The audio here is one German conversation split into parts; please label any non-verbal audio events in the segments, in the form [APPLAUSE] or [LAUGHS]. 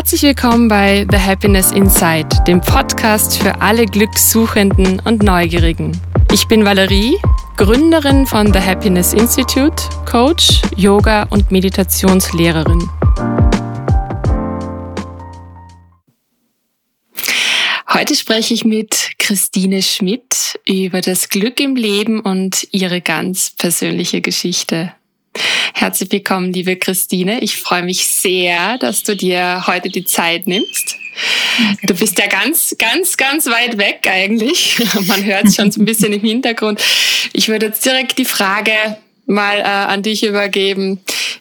Herzlich willkommen bei The Happiness Inside, dem Podcast für alle Glückssuchenden und Neugierigen. Ich bin Valerie, Gründerin von The Happiness Institute, Coach, Yoga und Meditationslehrerin. Heute spreche ich mit Christine Schmidt über das Glück im Leben und ihre ganz persönliche Geschichte. Herzlich willkommen, liebe Christine. Ich freue mich sehr, dass du dir heute die Zeit nimmst. Du bist ja ganz, ganz, ganz weit weg eigentlich. [LAUGHS] Man hört es schon so ein bisschen im Hintergrund. Ich würde jetzt direkt die Frage mal äh, an dich übergeben.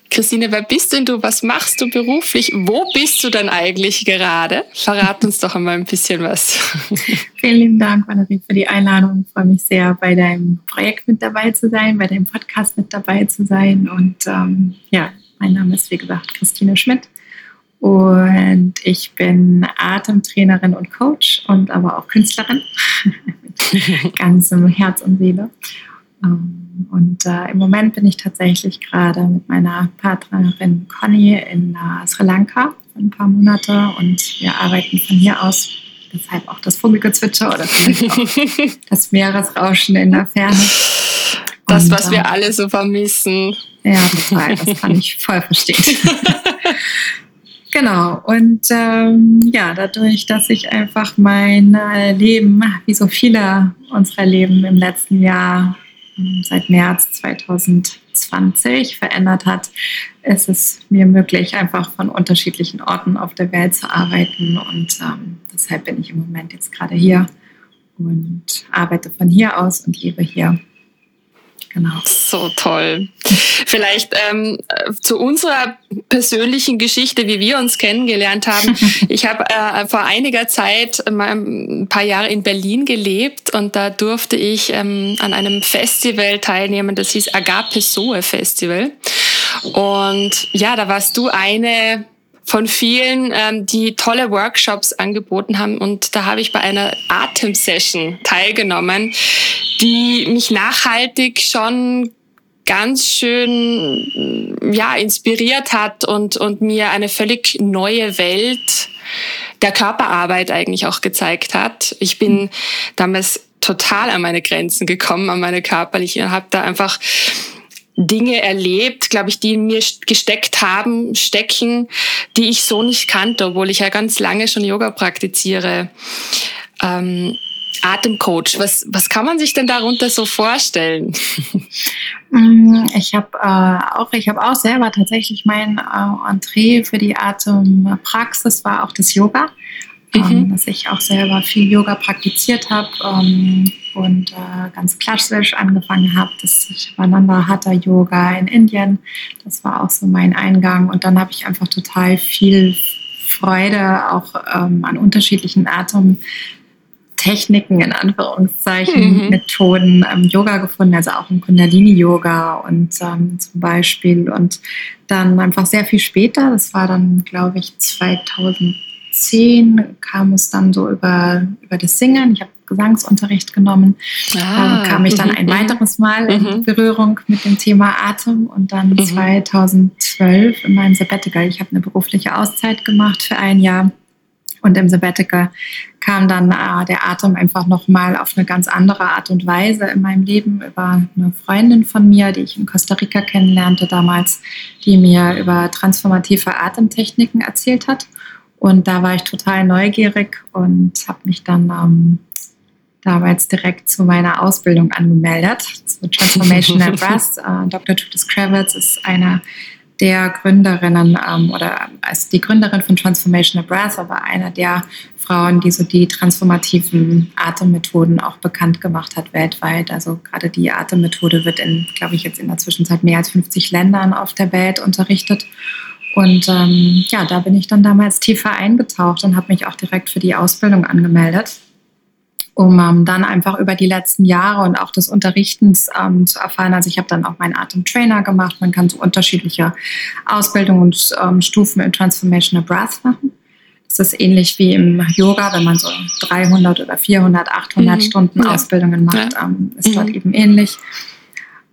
Christine, wer bist denn du? Was machst du beruflich? Wo bist du denn eigentlich gerade? Verrat uns doch einmal ein bisschen was. [LAUGHS] Vielen lieben Dank, Valerie, für die Einladung. Ich freue mich sehr, bei deinem Projekt mit dabei zu sein, bei deinem Podcast mit dabei zu sein. Und ähm, ja, mein Name ist, wie gesagt, Christine Schmidt. Und ich bin Atemtrainerin und Coach und aber auch Künstlerin. [LAUGHS] mit [LAUGHS] ganzem Herz und Seele. Ähm, und äh, im Moment bin ich tatsächlich gerade mit meiner Partnerin Conny in äh, Sri Lanka für ein paar Monate und wir arbeiten von hier aus. Deshalb auch das Vogelgezwitscher oder vielleicht auch [LAUGHS] das Meeresrauschen in der Ferne. Das, und, was äh, wir alle so vermissen. Ja, total. Das kann ich voll verstehen. [LAUGHS] Genau, und ähm, ja, dadurch, dass ich einfach mein äh, Leben, wie so viele unserer Leben im letzten Jahr seit März 2020 verändert hat, ist es mir möglich, einfach von unterschiedlichen Orten auf der Welt zu arbeiten. Und ähm, deshalb bin ich im Moment jetzt gerade hier und arbeite von hier aus und lebe hier. Genau. So toll. Vielleicht ähm, zu unserer persönlichen Geschichte, wie wir uns kennengelernt haben. [LAUGHS] Ich habe äh, vor einiger Zeit mal ein paar Jahre in Berlin gelebt und da durfte ich ähm, an einem Festival teilnehmen, das hieß Agape Soe Festival. Und ja, da warst du eine von vielen, ähm, die tolle Workshops angeboten haben. Und da habe ich bei einer Atemsession teilgenommen, die mich nachhaltig schon ganz schön ja inspiriert hat und und mir eine völlig neue Welt der Körperarbeit eigentlich auch gezeigt hat. Ich bin damals total an meine Grenzen gekommen, an meine körperliche und habe da einfach Dinge erlebt, glaube ich, die in mir gesteckt haben, stecken, die ich so nicht kannte, obwohl ich ja ganz lange schon Yoga praktiziere. Ähm, Atemcoach, was, was kann man sich denn darunter so vorstellen? [LAUGHS] Mm, ich habe äh, auch, ich habe auch selber tatsächlich mein äh, Entree für die Atempraxis war auch das Yoga, mhm. ähm, dass ich auch selber viel Yoga praktiziert habe. Ähm, und äh, ganz klassisch angefangen habe. Das Shivananda Hatha Yoga in Indien. Das war auch so mein Eingang. Und dann habe ich einfach total viel Freude auch ähm, an unterschiedlichen Atemtechniken, in Anführungszeichen, mhm. Methoden, ähm, Yoga gefunden, also auch im Kundalini-Yoga und ähm, zum Beispiel. Und dann einfach sehr viel später, das war dann, glaube ich, 2010, kam es dann so über, über das Singen. Ich habe Gesangsunterricht genommen. Ah, da kam ich dann ein mhm, weiteres Mal in mhm. Berührung mit dem Thema Atem und dann 2012 mhm. in meinem Sabbatical. Ich habe eine berufliche Auszeit gemacht für ein Jahr und im Sabbatical kam dann äh, der Atem einfach nochmal auf eine ganz andere Art und Weise in meinem Leben über eine Freundin von mir, die ich in Costa Rica kennenlernte damals, die mir über transformative Atemtechniken erzählt hat. Und da war ich total neugierig und habe mich dann ähm, damals direkt zu meiner Ausbildung angemeldet, zu Transformational [LAUGHS] Breath. Äh, Dr. Judith Kravitz ist eine der Gründerinnen ähm, oder als die Gründerin von Transformational Breath, aber eine der Frauen, die so die transformativen Atemmethoden auch bekannt gemacht hat weltweit. Also gerade die Atemmethode wird in, glaube ich, jetzt in der Zwischenzeit mehr als 50 Ländern auf der Welt unterrichtet. Und ähm, ja, da bin ich dann damals tiefer eingetaucht und habe mich auch direkt für die Ausbildung angemeldet um ähm, dann einfach über die letzten Jahre und auch des Unterrichtens ähm, zu erfahren. Also ich habe dann auch meinen Atemtrainer gemacht. Man kann so unterschiedliche Ausbildungen und ähm, Stufen in Transformational Breath machen. Das ist ähnlich wie im Yoga, wenn man so 300 oder 400, 800 mhm. Stunden ja. Ausbildungen macht, ja. Ähm, ist mhm. dort eben ähnlich.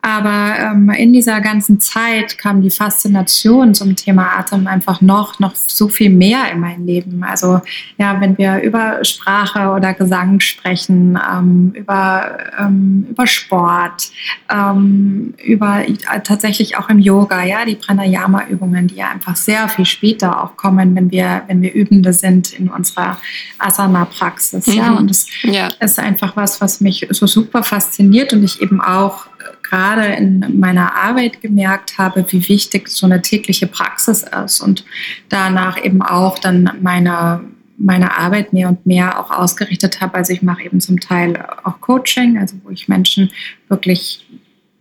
Aber ähm, in dieser ganzen Zeit kam die Faszination zum Thema Atem einfach noch, noch so viel mehr in mein Leben. Also ja, wenn wir über Sprache oder Gesang sprechen, ähm, über, ähm, über Sport, ähm, über tatsächlich auch im Yoga, ja, die Pranayama-Übungen, die ja einfach sehr viel später auch kommen, wenn wir, wenn wir Übende sind in unserer Asana-Praxis. Mhm. Ja, und es ja. ist einfach was, was mich so super fasziniert und ich eben auch gerade in meiner Arbeit gemerkt habe, wie wichtig so eine tägliche Praxis ist und danach eben auch dann meine, meine Arbeit mehr und mehr auch ausgerichtet habe. Also ich mache eben zum Teil auch Coaching, also wo ich Menschen wirklich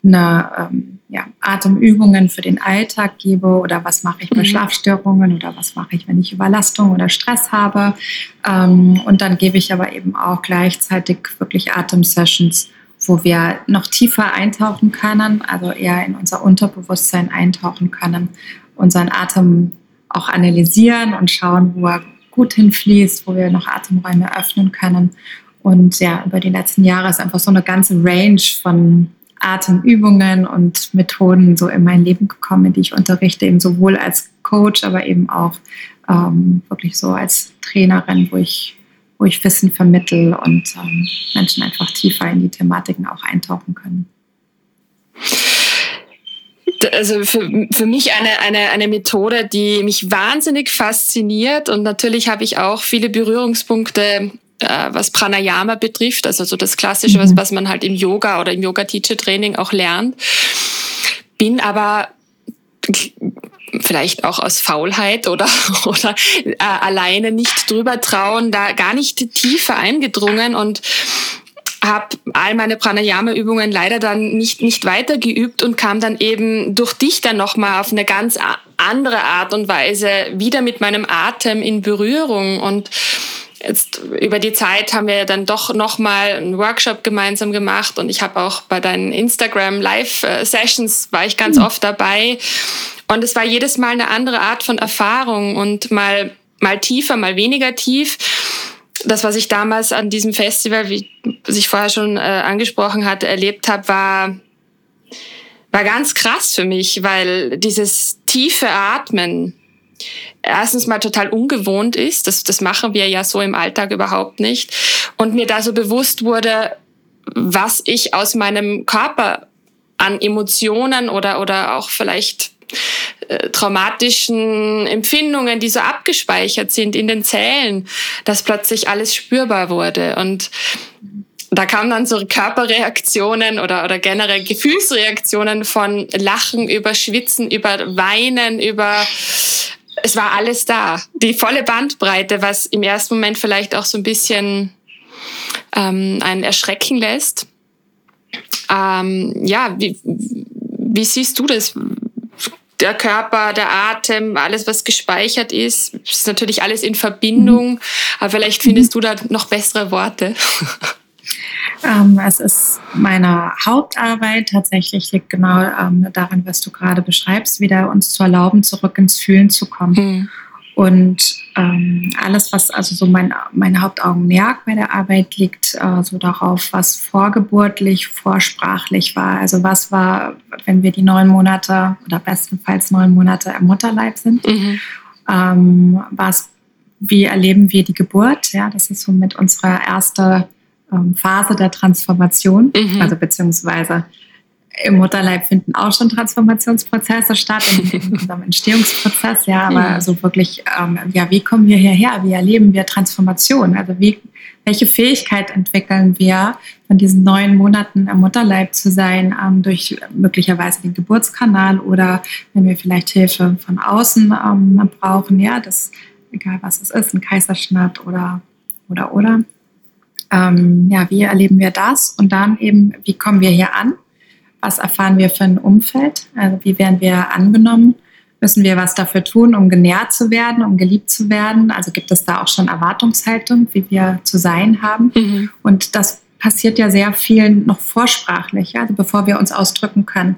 eine ähm, ja, Atemübungen für den Alltag gebe oder was mache ich bei mhm. Schlafstörungen oder was mache ich, wenn ich Überlastung oder Stress habe. Ähm, und dann gebe ich aber eben auch gleichzeitig wirklich Atemsessions wo wir noch tiefer eintauchen können, also eher in unser Unterbewusstsein eintauchen können, unseren Atem auch analysieren und schauen, wo er gut hinfließt, wo wir noch Atemräume öffnen können. Und ja, über die letzten Jahre ist einfach so eine ganze Range von Atemübungen und Methoden so in mein Leben gekommen, die ich unterrichte, eben sowohl als Coach, aber eben auch ähm, wirklich so als Trainerin, wo ich wo ich Wissen vermittel und ähm, Menschen einfach tiefer in die Thematiken auch eintauchen können. Also für, für mich eine, eine, eine Methode, die mich wahnsinnig fasziniert und natürlich habe ich auch viele Berührungspunkte äh, was Pranayama betrifft, also so das Klassische, mhm. was, was man halt im Yoga oder im Yoga-Teacher-Training auch lernt. Bin aber vielleicht auch aus Faulheit oder, [LAUGHS] oder äh, alleine nicht drüber trauen, da gar nicht tiefer eingedrungen und habe all meine Pranayama-Übungen leider dann nicht, nicht weiter geübt und kam dann eben durch dich dann nochmal auf eine ganz andere Art und Weise wieder mit meinem Atem in Berührung und jetzt über die Zeit haben wir dann doch nochmal einen Workshop gemeinsam gemacht und ich habe auch bei deinen Instagram Live Sessions war ich ganz mhm. oft dabei und es war jedes Mal eine andere Art von Erfahrung und mal, mal tiefer, mal weniger tief. Das, was ich damals an diesem Festival, wie ich vorher schon äh, angesprochen hatte, erlebt habe, war, war ganz krass für mich, weil dieses tiefe Atmen erstens mal total ungewohnt ist. Das, das machen wir ja so im Alltag überhaupt nicht. Und mir da so bewusst wurde, was ich aus meinem Körper an Emotionen oder, oder auch vielleicht äh, traumatischen Empfindungen, die so abgespeichert sind in den Zellen, dass plötzlich alles spürbar wurde. Und da kamen dann so Körperreaktionen oder, oder generell Gefühlsreaktionen von Lachen über Schwitzen, über Weinen, über es war alles da. Die volle Bandbreite, was im ersten Moment vielleicht auch so ein bisschen ähm, einen erschrecken lässt. Ähm, ja, wie, wie siehst du das? der Körper, der Atem, alles, was gespeichert ist, ist natürlich alles in Verbindung. Aber vielleicht findest du da noch bessere Worte. [LAUGHS] Ähm, es ist meine Hauptarbeit. Tatsächlich liegt genau ähm, daran, was du gerade beschreibst, wieder uns zu erlauben, zurück ins Fühlen zu kommen. Mhm. Und ähm, alles, was also so mein, mein Hauptaugenmerk bei der Arbeit liegt, äh, so darauf, was vorgeburtlich, vorsprachlich war. Also was war, wenn wir die neun Monate oder bestenfalls neun Monate im Mutterleib sind. Mhm. Ähm, was, wie erleben wir die Geburt? Ja, das ist so mit unserer erste ähm, Phase der Transformation, mhm. also beziehungsweise im Mutterleib finden auch schon Transformationsprozesse statt in, unserem [LAUGHS] Entstehungsprozess, ja, aber ja. so wirklich, ähm, ja, wie kommen wir hierher? Wie erleben wir Transformation? Also wie, welche Fähigkeit entwickeln wir, von diesen neun Monaten im Mutterleib zu sein, ähm, durch möglicherweise den Geburtskanal oder wenn wir vielleicht Hilfe von außen ähm, brauchen, ja, das, egal was es ist, ein Kaiserschnitt oder, oder, oder. Ähm, ja, wie erleben wir das? Und dann eben, wie kommen wir hier an? Was erfahren wir für ein Umfeld? Also wie werden wir angenommen? Müssen wir was dafür tun, um genährt zu werden, um geliebt zu werden? Also gibt es da auch schon Erwartungshaltung, wie wir zu sein haben? Mhm. Und das passiert ja sehr viel noch vorsprachlich, also bevor wir uns ausdrücken können.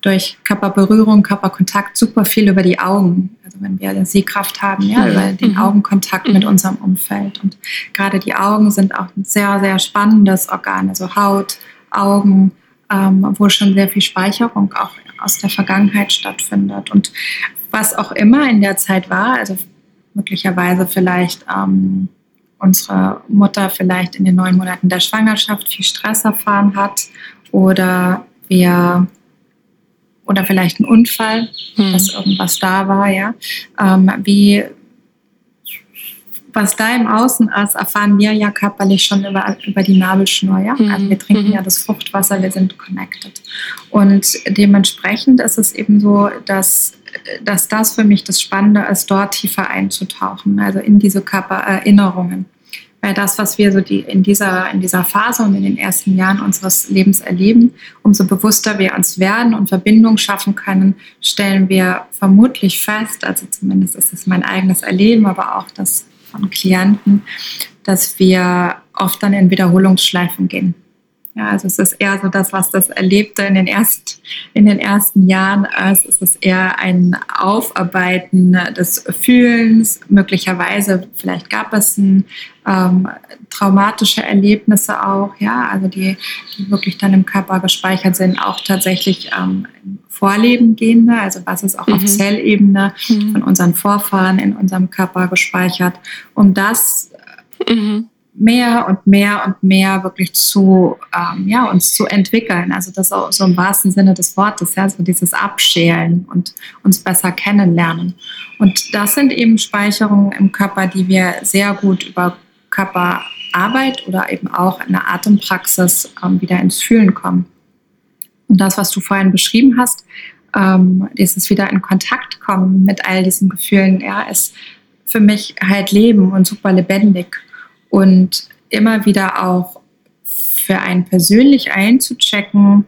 Durch Körperberührung, Körperkontakt, super viel über die Augen. Also wenn wir eine Sehkraft haben, ja, über den mhm. Augenkontakt mit mhm. unserem Umfeld. Und gerade die Augen sind auch ein sehr, sehr spannendes Organ. Also Haut, Augen, ähm, wo schon sehr viel Speicherung auch aus der Vergangenheit stattfindet. Und was auch immer in der Zeit war, also möglicherweise vielleicht ähm, unsere Mutter vielleicht in den neun Monaten der Schwangerschaft viel Stress erfahren hat oder wir oder vielleicht ein Unfall, hm. dass irgendwas da war, ja. Ähm, wie was da im Außen ist, erfahren wir ja körperlich schon über, über die Nabelschnur. Ja? Mhm. Also wir trinken mhm. ja das Fruchtwasser, wir sind connected. Und dementsprechend ist es eben so, dass, dass das für mich das Spannende ist, dort tiefer einzutauchen, also in diese Körpererinnerungen. Weil das, was wir so die, in, dieser, in dieser Phase und in den ersten Jahren unseres Lebens erleben, umso bewusster wir uns werden und Verbindung schaffen können, stellen wir vermutlich fest, also zumindest ist es mein eigenes Erleben, aber auch das von Klienten, dass wir oft dann in Wiederholungsschleifen gehen. Ja, also es ist eher so das, was das Erlebte in den, erst, in den ersten Jahren ist. Es ist eher ein Aufarbeiten des Fühlens. Möglicherweise, vielleicht gab es ein, ähm, traumatische Erlebnisse auch, ja, also die, die wirklich dann im Körper gespeichert sind, auch tatsächlich ähm, Vorleben gehende, also was ist auch mhm. auf Zellebene mhm. von unseren Vorfahren in unserem Körper gespeichert, um das mhm mehr und mehr und mehr wirklich zu, ähm, ja, uns zu entwickeln. Also das auch so im wahrsten Sinne des Wortes, ja, so dieses Abschälen und uns besser kennenlernen. Und das sind eben Speicherungen im Körper, die wir sehr gut über Körperarbeit oder eben auch in der Atempraxis ähm, wieder ins Fühlen kommen. Und das, was du vorhin beschrieben hast, ähm, dieses wieder in Kontakt kommen mit all diesen Gefühlen, ja, ist für mich halt Leben und super lebendig und immer wieder auch für einen persönlich einzuchecken,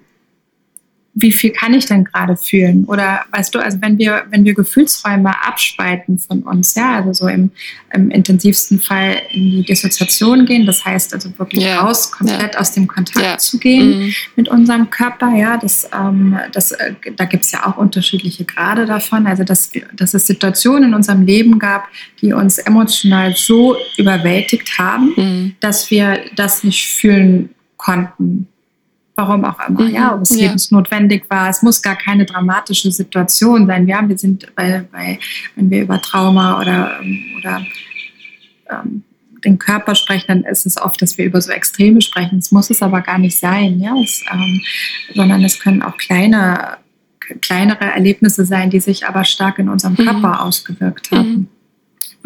wie viel kann ich denn gerade fühlen? Oder weißt du, also wenn wir, wenn wir Gefühlsräume abspalten von uns, ja, also so im, im intensivsten Fall in die Dissoziation gehen, das heißt also wirklich ja. raus, komplett ja. aus dem Kontakt ja. zu gehen mhm. mit unserem Körper, ja, das, ähm, das, äh, da gibt es ja auch unterschiedliche Grade davon, also dass, dass es Situationen in unserem Leben gab, die uns emotional so überwältigt haben, mhm. dass wir das nicht fühlen konnten warum auch immer, mhm. ja, ob es ja. lebensnotwendig war. Es muss gar keine dramatische Situation sein. Ja, wir sind bei, bei wenn wir über Trauma oder, oder ähm, den Körper sprechen, dann ist es oft, dass wir über so Extreme sprechen. Es muss es aber gar nicht sein, ja, es, ähm, sondern es können auch kleine, kleinere Erlebnisse sein, die sich aber stark in unserem mhm. Körper mhm. ausgewirkt haben.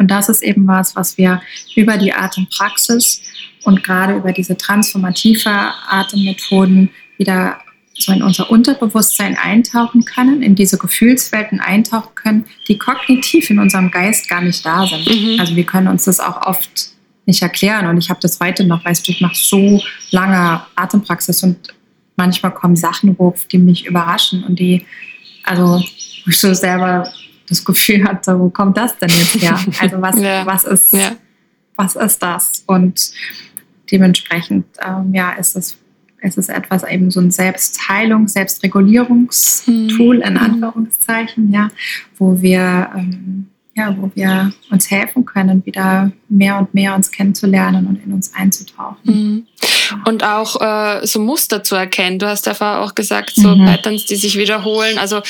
Und das ist eben was, was wir über die Atempraxis und gerade über diese transformative Atemmethoden wieder so in unser Unterbewusstsein eintauchen können, in diese Gefühlswelten eintauchen können, die kognitiv in unserem Geist gar nicht da sind. Mhm. Also wir können uns das auch oft nicht erklären. Und ich habe das heute noch, weißt du, ich mache so lange Atempraxis und manchmal kommen Sachen hoch, die mich überraschen und die, also wo ich so selber das Gefühl hatte, wo kommt das denn jetzt her? [LAUGHS] Also was, ja. was ist, ja. was ist das? Und dementsprechend, ähm, ja, ist es, ist es etwas eben so ein Selbstheilung, Selbstregulierungstool in mhm. Anführungszeichen, ja, wo wir ähm, ja, wo wir uns helfen können, wieder mehr und mehr uns kennenzulernen und in uns einzutauchen. Mhm. Und auch äh, so Muster zu erkennen. Du hast ja auch gesagt, so mhm. Patterns, die sich wiederholen. Also,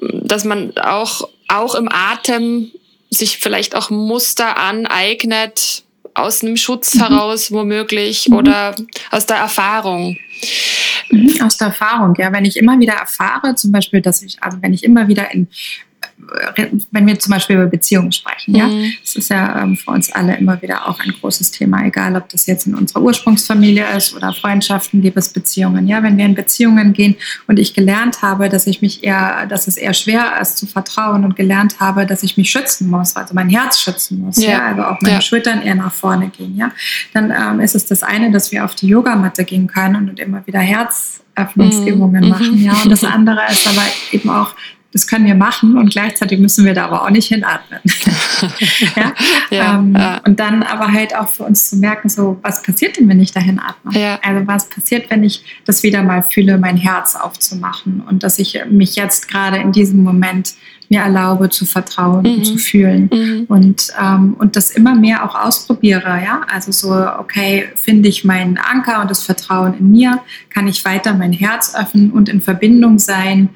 dass man auch, auch im Atem sich vielleicht auch Muster aneignet, aus einem Schutz mhm. heraus womöglich mhm. oder aus der Erfahrung? Mhm, aus der Erfahrung, ja. Wenn ich immer wieder erfahre, zum Beispiel, dass ich, also wenn ich immer wieder in wenn wir zum Beispiel über Beziehungen sprechen, ja, mhm. das ist ja ähm, für uns alle immer wieder auch ein großes Thema, egal ob das jetzt in unserer Ursprungsfamilie ist oder Freundschaften, Liebesbeziehungen, ja, wenn wir in Beziehungen gehen und ich gelernt habe, dass ich mich eher, dass es eher schwer ist zu vertrauen und gelernt habe, dass ich mich schützen muss, also mein Herz schützen muss, ja, ja also auch meine ja. Schultern eher nach vorne gehen, ja, dann ähm, ist es das eine, dass wir auf die Yogamatte gehen können und immer wieder Herzöffnungsübungen mhm. machen, ja, und das andere ist aber eben auch das können wir machen und gleichzeitig müssen wir da aber auch nicht hinatmen. [LAUGHS] ja? [LAUGHS] ja, ähm, ja? Und dann aber halt auch für uns zu merken, so, was passiert denn, wenn ich da hinatme? Ja. Also was passiert, wenn ich das wieder mal fühle, mein Herz aufzumachen und dass ich mich jetzt gerade in diesem Moment mir erlaube zu vertrauen mhm. und zu fühlen mhm. und, ähm, und das immer mehr auch ausprobiere. Ja? Also so, okay, finde ich meinen Anker und das Vertrauen in mir, kann ich weiter mein Herz öffnen und in Verbindung sein,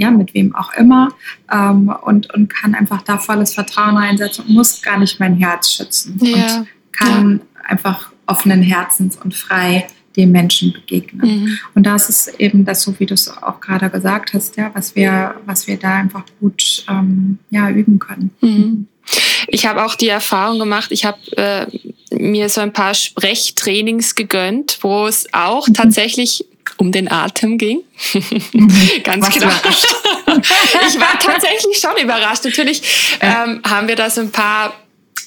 ja, mit wem auch immer ähm, und, und kann einfach da volles Vertrauen einsetzen und muss gar nicht mein Herz schützen ja. und kann ja. einfach offenen Herzens und frei dem Menschen begegnen. Mhm. Und das ist eben das, so wie du es auch gerade gesagt hast, ja, was wir, was wir da einfach gut ähm, ja, üben können. Mhm. Ich habe auch die Erfahrung gemacht, ich habe äh, mir so ein paar Sprechtrainings gegönnt, wo es auch mhm. tatsächlich um den Atem ging. Mhm. [LAUGHS] Ganz Was genau. [LAUGHS] ich war tatsächlich schon überrascht. Natürlich ähm, haben wir da so ein paar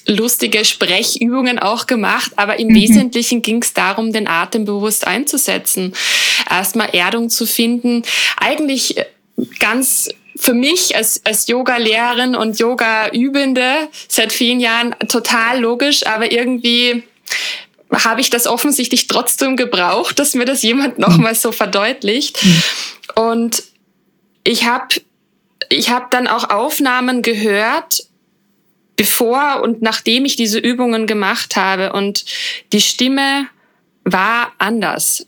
lustige Sprechübungen auch gemacht, aber im mhm. Wesentlichen ging es darum, den Atem bewusst einzusetzen, erstmal Erdung zu finden. Eigentlich äh, ganz für mich als, als Yoga-Lehrerin und Yoga-Übende seit vielen Jahren total logisch, aber irgendwie habe ich das offensichtlich trotzdem gebraucht, dass mir das jemand nochmal so verdeutlicht. Mhm. Und ich habe ich hab dann auch Aufnahmen gehört, bevor und nachdem ich diese Übungen gemacht habe. Und die Stimme war anders.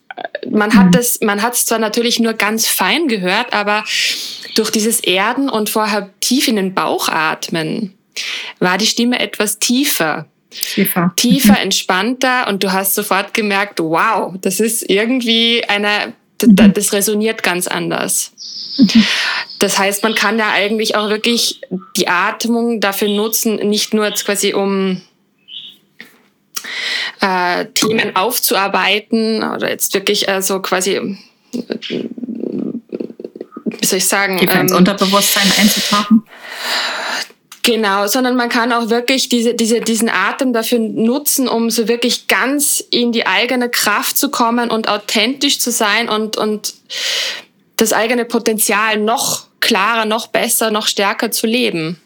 Man hat es, man hat es zwar natürlich nur ganz fein gehört, aber durch dieses Erden und vorher tief in den Bauch atmen war die Stimme etwas tiefer. Tiefer. Tiefer, entspannter und du hast sofort gemerkt, wow, das ist irgendwie eine, mhm. das resoniert ganz anders. Mhm. Das heißt, man kann ja eigentlich auch wirklich die Atmung dafür nutzen, nicht nur quasi um äh, Themen aufzuarbeiten oder jetzt wirklich äh, so quasi, wie soll ich sagen, Tiefer ins ähm, Unterbewusstsein einzutauchen. Genau, sondern man kann auch wirklich diese, diese, diesen Atem dafür nutzen, um so wirklich ganz in die eigene Kraft zu kommen und authentisch zu sein und, und das eigene Potenzial noch klarer, noch besser, noch stärker zu leben.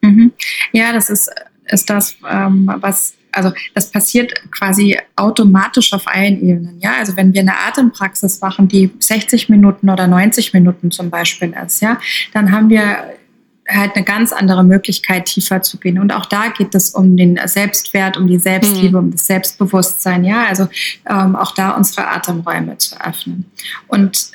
Mhm. Ja, das ist, ist das, ähm, was also das passiert quasi automatisch auf allen Ebenen. Ja, also wenn wir eine Atempraxis machen, die 60 Minuten oder 90 Minuten zum Beispiel ist, ja, dann haben wir halt eine ganz andere Möglichkeit, tiefer zu gehen. Und auch da geht es um den Selbstwert, um die Selbstliebe, mhm. um das Selbstbewusstsein. Ja, also ähm, auch da unsere Atemräume zu öffnen. Und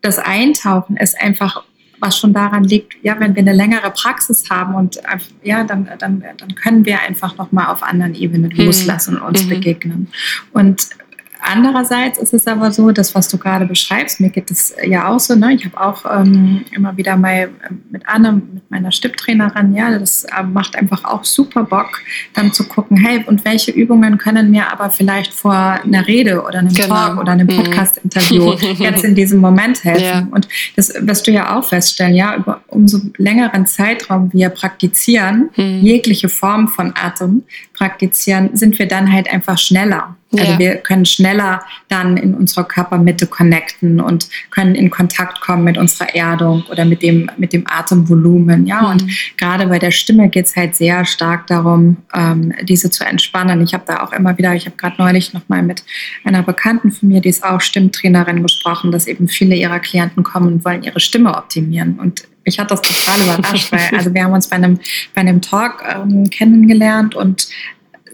das Eintauchen ist einfach was schon daran liegt, ja, wenn wir eine längere Praxis haben und ja, dann, dann, dann können wir einfach nochmal auf anderen Ebenen mhm. loslassen und uns mhm. begegnen. Und Andererseits ist es aber so, das, was du gerade beschreibst, mir geht es ja auch so. Ne? Ich habe auch ähm, immer wieder mal ähm, mit Anne, mit meiner Stipptrainerin, ja, das äh, macht einfach auch super Bock, dann zu gucken, hey, und welche Übungen können mir aber vielleicht vor einer Rede oder einem genau. Talk oder einem mhm. Podcast-Interview [LAUGHS] jetzt in diesem Moment helfen. Ja. Und das wirst du ja auch feststellen, ja, über umso längeren Zeitraum wir praktizieren, mhm. jegliche Form von Atem praktizieren, sind wir dann halt einfach schneller. Also ja. wir können schneller dann in unserer Körpermitte connecten und können in Kontakt kommen mit unserer Erdung oder mit dem, mit dem Atemvolumen. Ja, mhm. und gerade bei der Stimme geht es halt sehr stark darum, ähm, diese zu entspannen. Ich habe da auch immer wieder, ich habe gerade neulich noch mal mit einer Bekannten von mir, die ist auch Stimmtrainerin, gesprochen, dass eben viele ihrer Klienten kommen und wollen ihre Stimme optimieren. Und mich hat das total überrascht, weil also wir haben uns bei einem, bei einem Talk ähm, kennengelernt und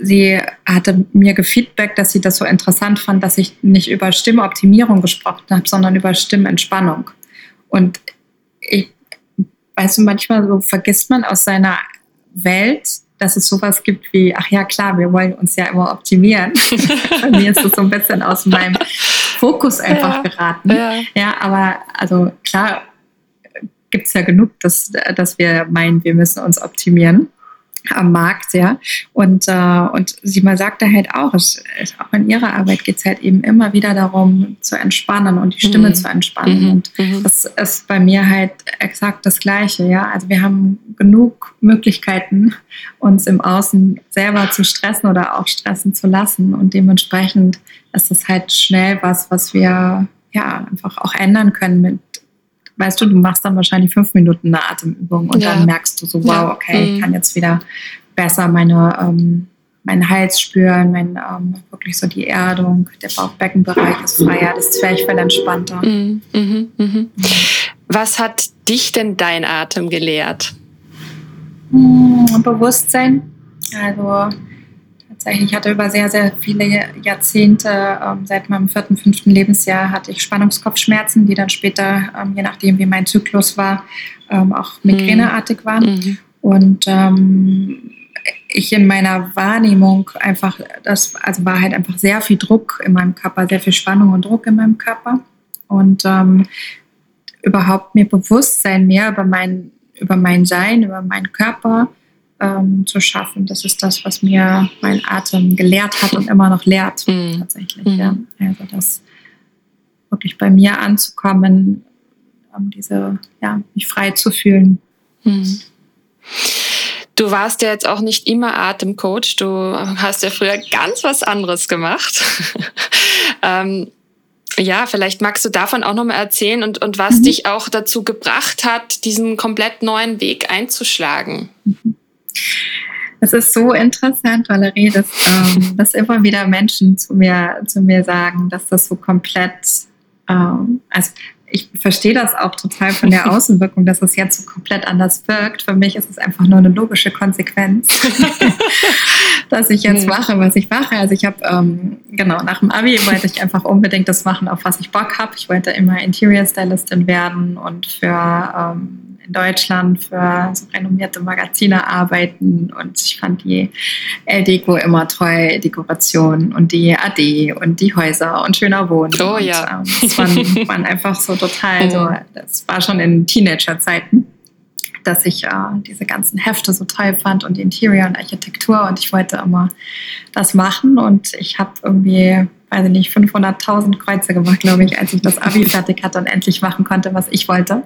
sie hatte mir gefeedback, dass sie das so interessant fand, dass ich nicht über Stimmoptimierung gesprochen habe, sondern über Stimmentspannung. Und ich, weißt du, manchmal so vergisst man aus seiner Welt, dass es sowas gibt wie, ach ja, klar, wir wollen uns ja immer optimieren. [LAUGHS] Bei mir ist das so ein bisschen aus meinem Fokus einfach ja, geraten. Ja. ja, aber also klar gibt es ja genug, dass, dass wir meinen, wir müssen uns optimieren am Markt, ja. Und, äh, und sie mal sagte halt auch, es, auch in ihrer Arbeit geht es halt eben immer wieder darum, zu entspannen und die Stimme mhm. zu entspannen. Mhm. Und mhm. das ist bei mir halt exakt das Gleiche, ja. Also wir haben genug Möglichkeiten, uns im Außen selber zu stressen oder auch stressen zu lassen. Und dementsprechend ist das halt schnell was, was wir ja einfach auch ändern können mit weißt du, du machst dann wahrscheinlich fünf Minuten eine Atemübung und ja. dann merkst du so, wow, okay, mhm. ich kann jetzt wieder besser meine, ähm, meinen Hals spüren, mein, ähm, wirklich so die Erdung, der Bauchbeckenbereich ist freier, das Zwerchfell entspannter. Mhm. Mhm. mhm. Was hat dich denn dein Atem gelehrt? Hm, Bewusstsein. Also ich hatte über sehr, sehr viele Jahrzehnte, ähm, seit meinem vierten, fünften Lebensjahr hatte ich Spannungskopfschmerzen, die dann später, ähm, je nachdem wie mein Zyklus war, ähm, auch migräneartig waren. Mhm. Und ähm, ich in meiner Wahrnehmung einfach, das also war halt einfach sehr viel Druck in meinem Körper, sehr viel Spannung und Druck in meinem Körper. Und ähm, überhaupt mir Bewusstsein mehr über mein, über mein Sein, über meinen Körper ähm, zu schaffen. Das ist das, was mir mein Atem gelehrt hat und immer noch lehrt, [LAUGHS] mhm. tatsächlich. Mhm. Ja. Also das wirklich bei mir anzukommen, um diese, ja, mich frei zu fühlen. Mhm. Du warst ja jetzt auch nicht immer Atemcoach. Du hast ja früher ganz was anderes gemacht. [LAUGHS] ähm, ja, vielleicht magst du davon auch nochmal erzählen und, und was mhm. dich auch dazu gebracht hat, diesen komplett neuen Weg einzuschlagen. Es ist so interessant, Valerie, dass, ähm, [LAUGHS] dass immer wieder Menschen zu mir, zu mir sagen, dass das so komplett, ähm, also ich verstehe das auch total von der [LAUGHS] Außenwirkung, dass es jetzt so komplett anders wirkt. Für mich ist es einfach nur eine logische Konsequenz, [LAUGHS] dass ich jetzt mache, was ich mache. Also ich habe, ähm, genau, nach dem Abi wollte ich einfach unbedingt das machen, auf was ich Bock habe. Ich wollte immer Interior Stylistin werden und für ähm, in Deutschland für so renommierte Magazine arbeiten und ich fand die El-Deco immer toll, Dekoration und die AD und die Häuser und schöner Wohnen. Oh ja. Und, ähm, das waren, waren, einfach so total [LAUGHS] so, das war schon in Teenagerzeiten dass ich äh, diese ganzen Hefte so toll fand und Interior und Architektur und ich wollte immer das machen und ich habe irgendwie weiß ich nicht, 500.000 Kreuze gemacht, glaube ich, als ich das Abi [LAUGHS] fertig hatte und endlich machen konnte, was ich wollte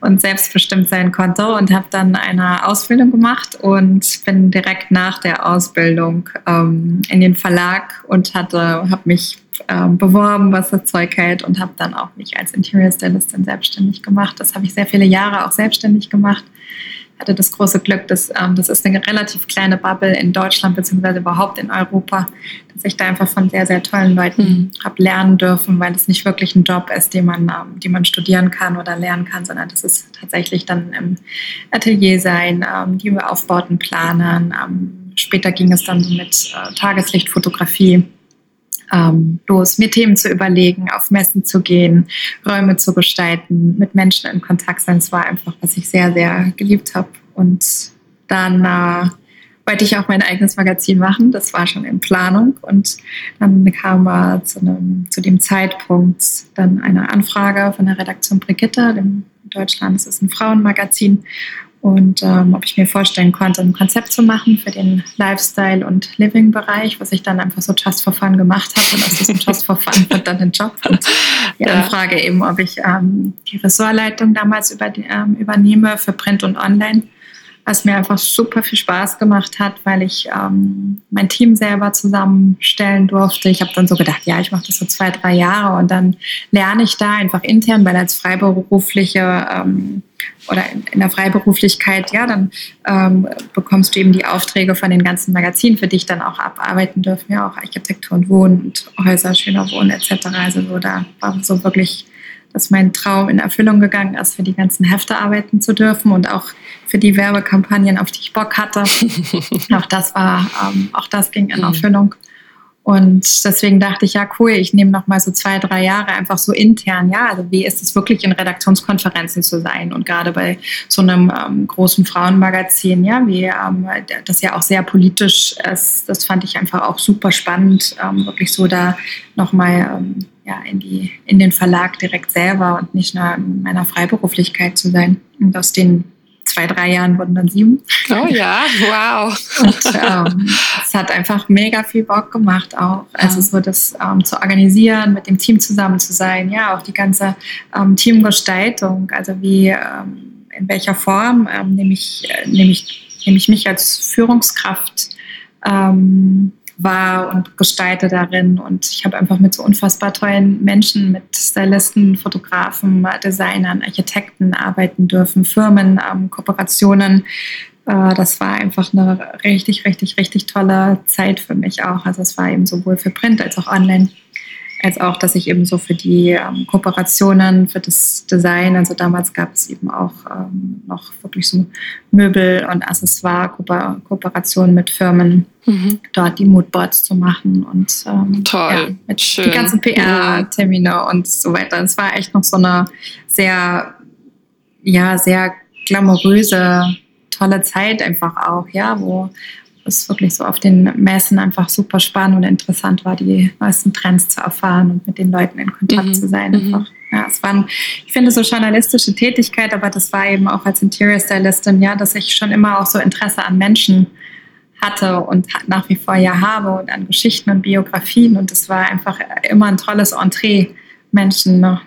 und selbstbestimmt sein konnte und habe dann eine Ausbildung gemacht und bin direkt nach der Ausbildung ähm, in den Verlag und hatte, habe mich ähm, beworben, was das Zeug hält und habe dann auch mich als Interior Stylistin selbstständig gemacht. Das habe ich sehr viele Jahre auch selbstständig gemacht hatte das große Glück, dass ähm, das ist eine relativ kleine Bubble in Deutschland beziehungsweise überhaupt in Europa, dass ich da einfach von sehr, sehr tollen Leuten mhm. habe lernen dürfen, weil es nicht wirklich ein Job ist, den man, ähm, den man studieren kann oder lernen kann, sondern das ist tatsächlich dann im Atelier sein, ähm, die Aufbauten planen. Ähm, später ging es dann mit äh, Tageslichtfotografie ähm, los, mir Themen zu überlegen, auf Messen zu gehen, Räume zu gestalten, mit Menschen in Kontakt sein. Es war einfach, was ich sehr, sehr geliebt habe. Und dann äh, wollte ich auch mein eigenes Magazin machen. Das war schon in Planung. Und dann kam äh, zu, einem, zu dem Zeitpunkt dann eine Anfrage von der Redaktion Brigitte, dem Deutschland, es ist ein Frauenmagazin und ähm, ob ich mir vorstellen konnte, ein Konzept zu machen für den Lifestyle- und Living-Bereich, was ich dann einfach so just for fun gemacht habe. Und aus diesem just for fun wird dann ein Job. Und die ja. Anfrage eben, ob ich ähm, die Ressortleitung damals über, ähm, übernehme für Print und Online was mir einfach super viel Spaß gemacht hat, weil ich ähm, mein Team selber zusammenstellen durfte. Ich habe dann so gedacht, ja, ich mache das so zwei, drei Jahre und dann lerne ich da einfach intern, weil als Freiberufliche ähm, oder in, der Freiberuflichkeit, ja, dann ähm, bekommst du eben die Aufträge von den ganzen Magazinen, für dich dann auch abarbeiten dürfen, ja, auch Architektur und Wohnen und Häuser, schöner Wohnen etc. Also so, da war so wirklich dass mein Traum in Erfüllung gegangen ist, für die ganzen Hefte arbeiten zu dürfen und auch für die Werbekampagnen, auf die ich Bock hatte. [LAUGHS] auch das war, ähm, auch das ging in mhm. Und deswegen dachte ich, ja, cool, ich nehme noch mal so zwei, drei Jahre einfach so intern, ja, also wie ist es wirklich in Redaktionskonferenzen zu sein und gerade bei so einem ähm, großen Frauenmagazin, ja, wie ähm, das ja auch sehr politisch ist, das fand ich einfach auch super spannend, ähm, wirklich so da noch mal ähm, ja, in, die, in den Verlag direkt selber und nicht nur in meiner Freiberuflichkeit zu sein. Und aus den zwei, drei Jahren wurden dann sieben. Oh ja, wow. Und ähm, es hat einfach mega viel Bock gemacht auch. Also so das ähm, zu organisieren, mit dem Team zusammen zu sein, ja, auch die ganze ähm, Teamgestaltung, also wie, ähm, in welcher Form ähm, nehme ich, äh, nehme ich, nehme ich mich als Führungskraft ähm, war und gestalte darin. Und ich habe einfach mit so unfassbar tollen Menschen, mit Stylisten, Fotografen, Designern, Architekten arbeiten dürfen, Firmen, ähm, Kooperationen. Äh, das war einfach eine richtig, richtig, richtig tolle Zeit für mich auch. Also es war eben sowohl für Print als auch online als auch, dass ich eben so für die ähm, Kooperationen, für das Design, also damals gab es eben auch ähm, noch wirklich so Möbel- und Accessoire-Kooperationen mit Firmen, mhm. dort die Moodboards zu machen und ähm, Toll. Ja, mit Schön. die ganzen PR-Termine und so weiter. Es war echt noch so eine sehr, ja, sehr glamouröse, tolle Zeit einfach auch, ja, wo es wirklich so auf den Messen einfach super spannend und interessant war, die neuesten Trends zu erfahren und mit den Leuten in Kontakt mhm. zu sein. Mhm. Einfach. Ja, es waren, ich finde, so journalistische Tätigkeit, aber das war eben auch als Interior Stylistin, ja, dass ich schon immer auch so Interesse an Menschen hatte und nach wie vor ja habe und an Geschichten und Biografien. Und es war einfach immer ein tolles Entree, Menschen noch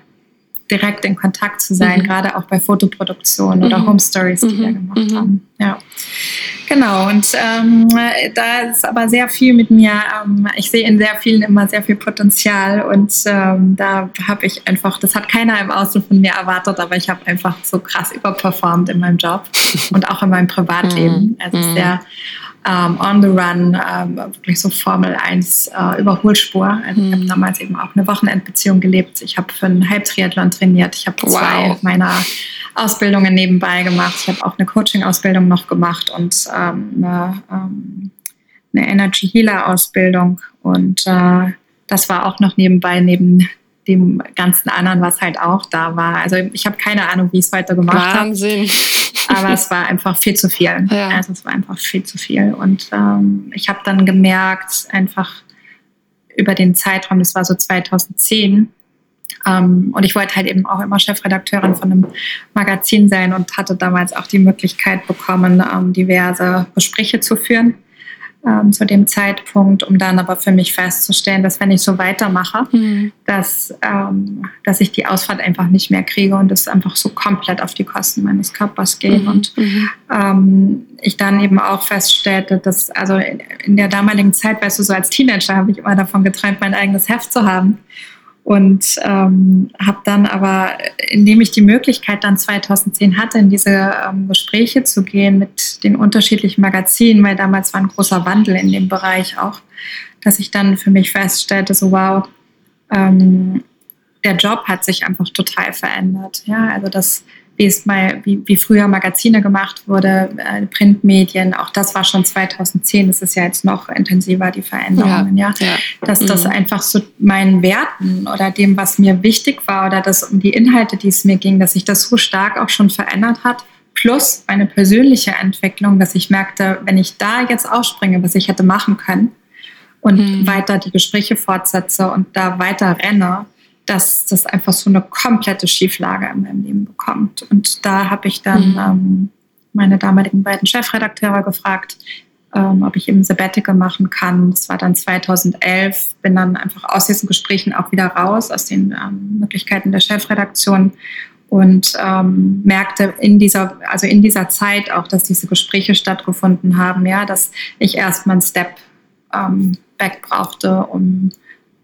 direkt in Kontakt zu sein, mhm. gerade auch bei Fotoproduktionen oder mhm. Home Stories, die wir mhm. gemacht mhm. haben. Ja. Genau, und ähm, da ist aber sehr viel mit mir. Ähm, ich sehe in sehr vielen immer sehr viel Potenzial und ähm, da habe ich einfach, das hat keiner im Außen von mir erwartet, aber ich habe einfach so krass überperformt in meinem Job [LAUGHS] und auch in meinem Privatleben. Also sehr ähm, on the run, ähm, wirklich so Formel 1 äh, Überholspur. Also ich habe mhm. damals eben auch eine Wochenendbeziehung gelebt. Ich habe für einen Halbtriathlon trainiert. Ich habe zwei wow. meiner Ausbildungen nebenbei gemacht. Ich habe auch eine Coaching-Ausbildung noch gemacht und ähm, eine, ähm, eine Energy Healer Ausbildung. Und äh, das war auch noch nebenbei neben dem ganzen anderen, was halt auch da war. Also ich habe keine Ahnung, wie ich es weiter gemacht habe. Wahnsinn. Aber es war einfach viel zu viel. [LAUGHS] Ja. Also es war einfach viel zu viel. Und ähm, ich habe dann gemerkt, einfach über den Zeitraum, das war so 2010, ähm, und ich wollte halt eben auch immer Chefredakteurin von einem Magazin sein und hatte damals auch die Möglichkeit bekommen, ähm, diverse Gespräche zu führen ähm, zu dem Zeitpunkt, um dann aber für mich festzustellen, dass wenn ich so weitermache, mhm. dass, ähm, dass ich die Ausfahrt einfach nicht mehr kriege und es einfach so komplett auf die Kosten meines Körpers geht. Mhm. Und mhm. ähm, ich dann eben auch feststellte, dass also in, in der damaligen Zeit, weißt du, so als Teenager habe ich immer davon geträumt, mein eigenes Heft zu haben. Und ähm, habe dann aber, indem ich die Möglichkeit dann 2010 hatte, in diese ähm, Gespräche zu gehen mit den unterschiedlichen Magazinen, weil damals war ein großer Wandel in dem Bereich auch, dass ich dann für mich feststellte, so wow, ähm, der Job hat sich einfach total verändert. Ja, also das wie es mal, wie, wie früher Magazine gemacht wurde, äh, Printmedien, auch das war schon 2010, das ist ja jetzt noch intensiver, die Veränderungen, ja. ja. ja. Dass mhm. das einfach so meinen Werten oder dem, was mir wichtig war oder das um die Inhalte, die es mir ging, dass sich das so stark auch schon verändert hat. Plus eine persönliche Entwicklung, dass ich merkte, wenn ich da jetzt ausspringe, was ich hätte machen können und mhm. weiter die Gespräche fortsetze und da weiter renne, dass das einfach so eine komplette Schieflage in meinem Leben bekommt. Und da habe ich dann mhm. ähm, meine damaligen beiden Chefredakteure gefragt, ähm, ob ich eben Sabbatical machen kann. Das war dann 2011, bin dann einfach aus diesen Gesprächen auch wieder raus, aus den ähm, Möglichkeiten der Chefredaktion und ähm, merkte in dieser, also in dieser Zeit auch, dass diese Gespräche stattgefunden haben, ja, dass ich erstmal einen Step ähm, back brauchte, um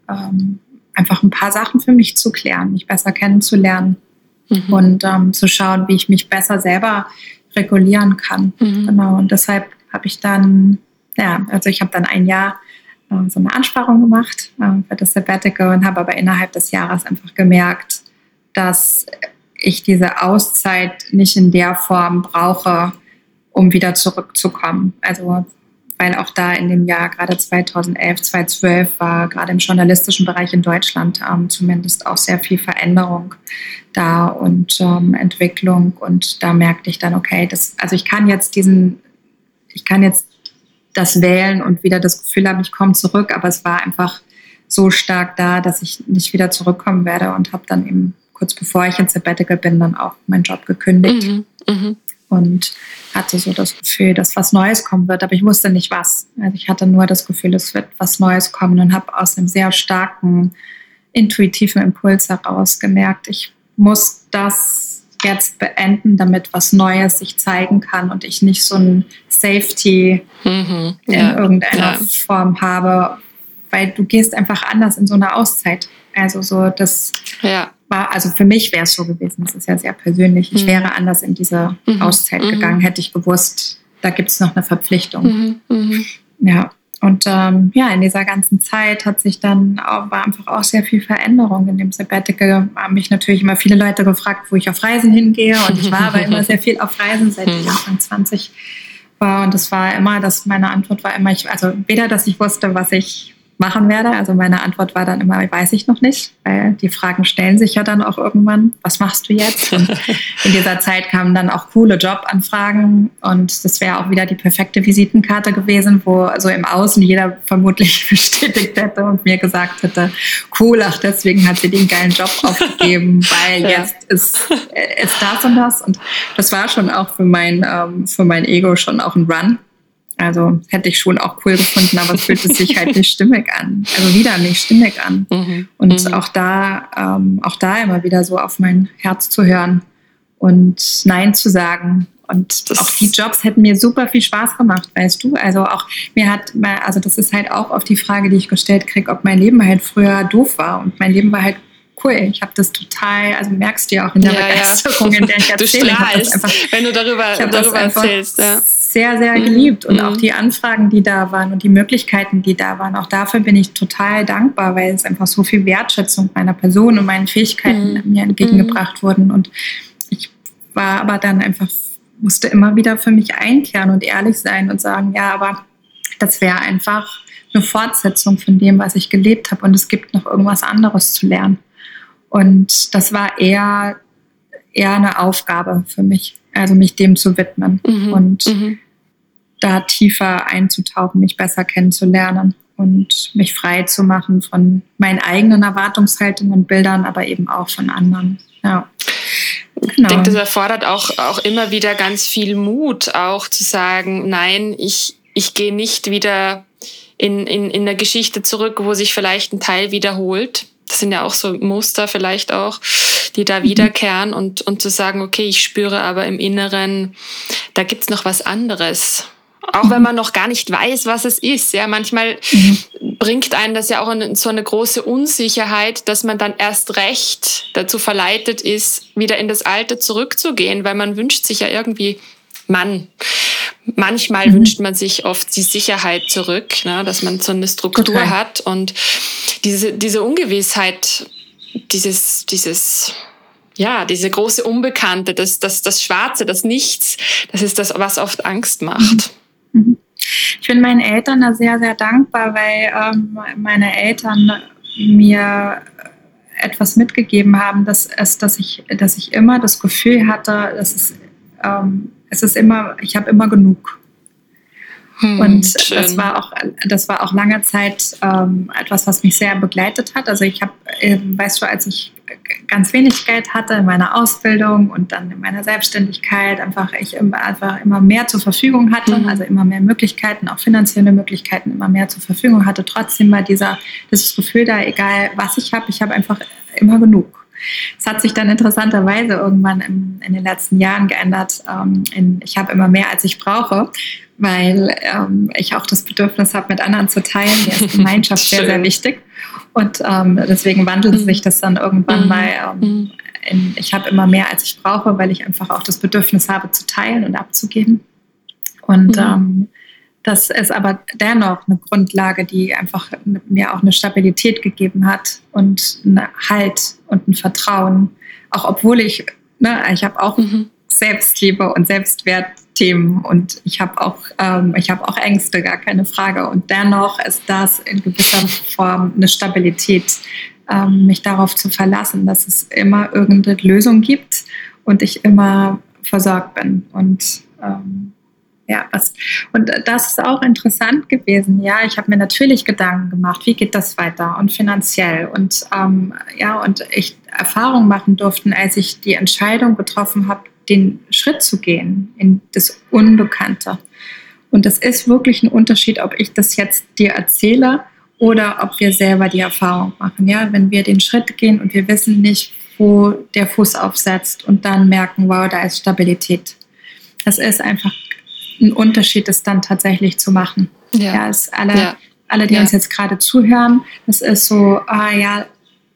ähm, einfach ein paar Sachen für mich zu klären, mich besser kennenzulernen mhm. und ähm, zu schauen, wie ich mich besser selber regulieren kann. Mhm. Genau. Und deshalb habe ich dann, ja, also ich habe dann ein Jahr äh, so eine Ansparung gemacht äh, für das Sabbatical und habe aber innerhalb des Jahres einfach gemerkt, dass ich diese Auszeit nicht in der Form brauche, um wieder zurückzukommen. Also weil auch da in dem Jahr, gerade 2011, 2012, war gerade im journalistischen Bereich in Deutschland ähm, zumindest auch sehr viel Veränderung da und ähm, Entwicklung. Und da merkte ich dann, okay, das, also ich kann jetzt diesen, ich kann jetzt das wählen und wieder das Gefühl haben, ich komme zurück, aber es war einfach so stark da, dass ich nicht wieder zurückkommen werde und habe dann eben kurz bevor ich ins Sabbatical bin, dann auch meinen Job gekündigt. Mhm, mh und hatte so das Gefühl, dass was Neues kommen wird, aber ich wusste nicht was. Also ich hatte nur das Gefühl, es wird was Neues kommen und habe aus einem sehr starken intuitiven Impuls heraus gemerkt, ich muss das jetzt beenden, damit was Neues sich zeigen kann und ich nicht so ein Safety mhm, ja, in irgendeiner ja. Form habe, weil du gehst einfach anders in so eine Auszeit. Also so das ja war, also für mich wäre es so gewesen, das ist ja sehr persönlich. Ich mhm. wäre anders in diese mhm. Auszeit mhm. gegangen, hätte ich gewusst, da gibt es noch eine Verpflichtung. Mhm. Mhm. Ja, und ähm, ja, in dieser ganzen Zeit hat sich dann auch, war einfach auch sehr viel Veränderung. In dem Sabbatical haben mich natürlich immer viele Leute gefragt, wo ich auf Reisen hingehe. Und ich war aber immer sehr viel auf Reisen, seit ich Anfang 20 war. Und es war immer, dass meine Antwort war immer, ich, also weder, dass ich wusste, was ich machen werde. Also meine Antwort war dann immer, weiß ich noch nicht, weil die Fragen stellen sich ja dann auch irgendwann, was machst du jetzt? Und [LAUGHS] in dieser Zeit kamen dann auch coole Jobanfragen und das wäre auch wieder die perfekte Visitenkarte gewesen, wo so im Außen jeder vermutlich [LAUGHS] bestätigt hätte und mir gesagt hätte, cool, ach deswegen hat sie den geilen Job [LAUGHS] aufgegeben, weil ja. jetzt ist, ist das und das und das war schon auch für mein, ähm, für mein Ego schon auch ein Run also hätte ich schon auch cool gefunden, aber es fühlte sich halt nicht stimmig an. Also wieder nicht stimmig an. Mhm. Und mhm. auch da, ähm, auch da immer wieder so auf mein Herz zu hören und Nein zu sagen. Und das auch die Jobs hätten mir super viel Spaß gemacht, weißt du? Also auch mir hat, also das ist halt auch auf die Frage, die ich gestellt kriege, ob mein Leben halt früher doof war. Und mein Leben war halt cool. Ich habe das total, also merkst du ja auch in der ja, Begeisterung, ja. in der [LAUGHS] ich erzähle. Du einfach, wenn du darüber, darüber erzählst. Ja. Sehr, sehr mhm. geliebt und mhm. auch die Anfragen, die da waren und die Möglichkeiten, die da waren. Auch dafür bin ich total dankbar, weil es einfach so viel Wertschätzung meiner Person und meinen Fähigkeiten mhm. mir entgegengebracht mhm. wurden. Und ich war aber dann einfach, musste immer wieder für mich einkehren und ehrlich sein und sagen, ja, aber das wäre einfach eine Fortsetzung von dem, was ich gelebt habe und es gibt noch irgendwas anderes zu lernen. Und das war eher, eher eine Aufgabe für mich, also mich dem zu widmen mhm. und mhm. da tiefer einzutauchen, mich besser kennenzulernen und mich frei zu machen von meinen eigenen Erwartungshaltungen und Bildern, aber eben auch von anderen. Ja. Genau. Ich denke, das erfordert auch, auch immer wieder ganz viel Mut, auch zu sagen, nein, ich, ich gehe nicht wieder in, in, in der Geschichte zurück, wo sich vielleicht ein Teil wiederholt, das sind ja auch so Muster vielleicht auch, die da mhm. wiederkehren und, und zu sagen, okay, ich spüre aber im Inneren, da gibt's noch was anderes. Auch wenn man noch gar nicht weiß, was es ist. Ja, manchmal mhm. bringt einen das ja auch in so eine große Unsicherheit, dass man dann erst recht dazu verleitet ist, wieder in das Alte zurückzugehen, weil man wünscht sich ja irgendwie, Mann, manchmal mhm. wünscht man sich oft die Sicherheit zurück, ne, dass man so eine Struktur okay. hat und diese, diese Ungewissheit, dieses, dieses, ja, diese große Unbekannte, das, das, das Schwarze, das Nichts, das ist das, was oft Angst macht. Mhm. Mhm. Ich bin meinen Eltern da sehr, sehr dankbar, weil ähm, meine Eltern mir etwas mitgegeben haben, dass, es, dass, ich, dass ich immer das Gefühl hatte, dass es, ähm, es ist immer, ich habe immer genug. Hm, und schön. das war auch, das war auch lange Zeit ähm, etwas, was mich sehr begleitet hat. Also ich habe, äh, weißt du, als ich ganz wenig Geld hatte in meiner Ausbildung und dann in meiner Selbstständigkeit einfach ich immer, einfach immer mehr zur Verfügung hatte, mhm. also immer mehr Möglichkeiten, auch finanzielle Möglichkeiten immer mehr zur Verfügung hatte. Trotzdem war dieser dieses Gefühl da, egal was ich habe, ich habe einfach immer genug. Es hat sich dann interessanterweise irgendwann im, in den letzten Jahren geändert. Ähm, in, ich habe immer mehr, als ich brauche, weil ähm, ich auch das Bedürfnis habe, mit anderen zu teilen. Mir [LAUGHS] ist Gemeinschaft sehr, sehr wichtig. Und ähm, deswegen wandelt mhm. sich das dann irgendwann mhm. mal. Ähm, mhm. In, ich habe immer mehr, als ich brauche, weil ich einfach auch das Bedürfnis habe, zu teilen und abzugeben. Und ähm, das ist aber dennoch eine Grundlage, die einfach mir auch eine Stabilität gegeben hat und einen Halt und ein Vertrauen. Auch obwohl ich, ne, ich habe auch mhm. Selbstliebe und Selbstwertthemen und ich habe auch, ähm, ich habe auch Ängste, gar keine Frage. Und dennoch ist das in gewisser Form eine Stabilität, ähm, mich darauf zu verlassen, dass es immer irgendeine Lösung gibt und ich immer versorgt bin. Und ähm, ja, was, und das ist auch interessant gewesen. Ja, ich habe mir natürlich Gedanken gemacht, wie geht das weiter und finanziell und ähm, ja, und ich Erfahrung machen durften, als ich die Entscheidung getroffen habe, den Schritt zu gehen in das Unbekannte. Und das ist wirklich ein Unterschied, ob ich das jetzt dir erzähle oder ob wir selber die Erfahrung machen. Ja, wenn wir den Schritt gehen und wir wissen nicht, wo der Fuß aufsetzt und dann merken, wow, da ist Stabilität. Das ist einfach ein Unterschied, das dann tatsächlich zu machen. Ja, ja alle, ja. alle, die ja. uns jetzt gerade zuhören, das ist so, ah ja,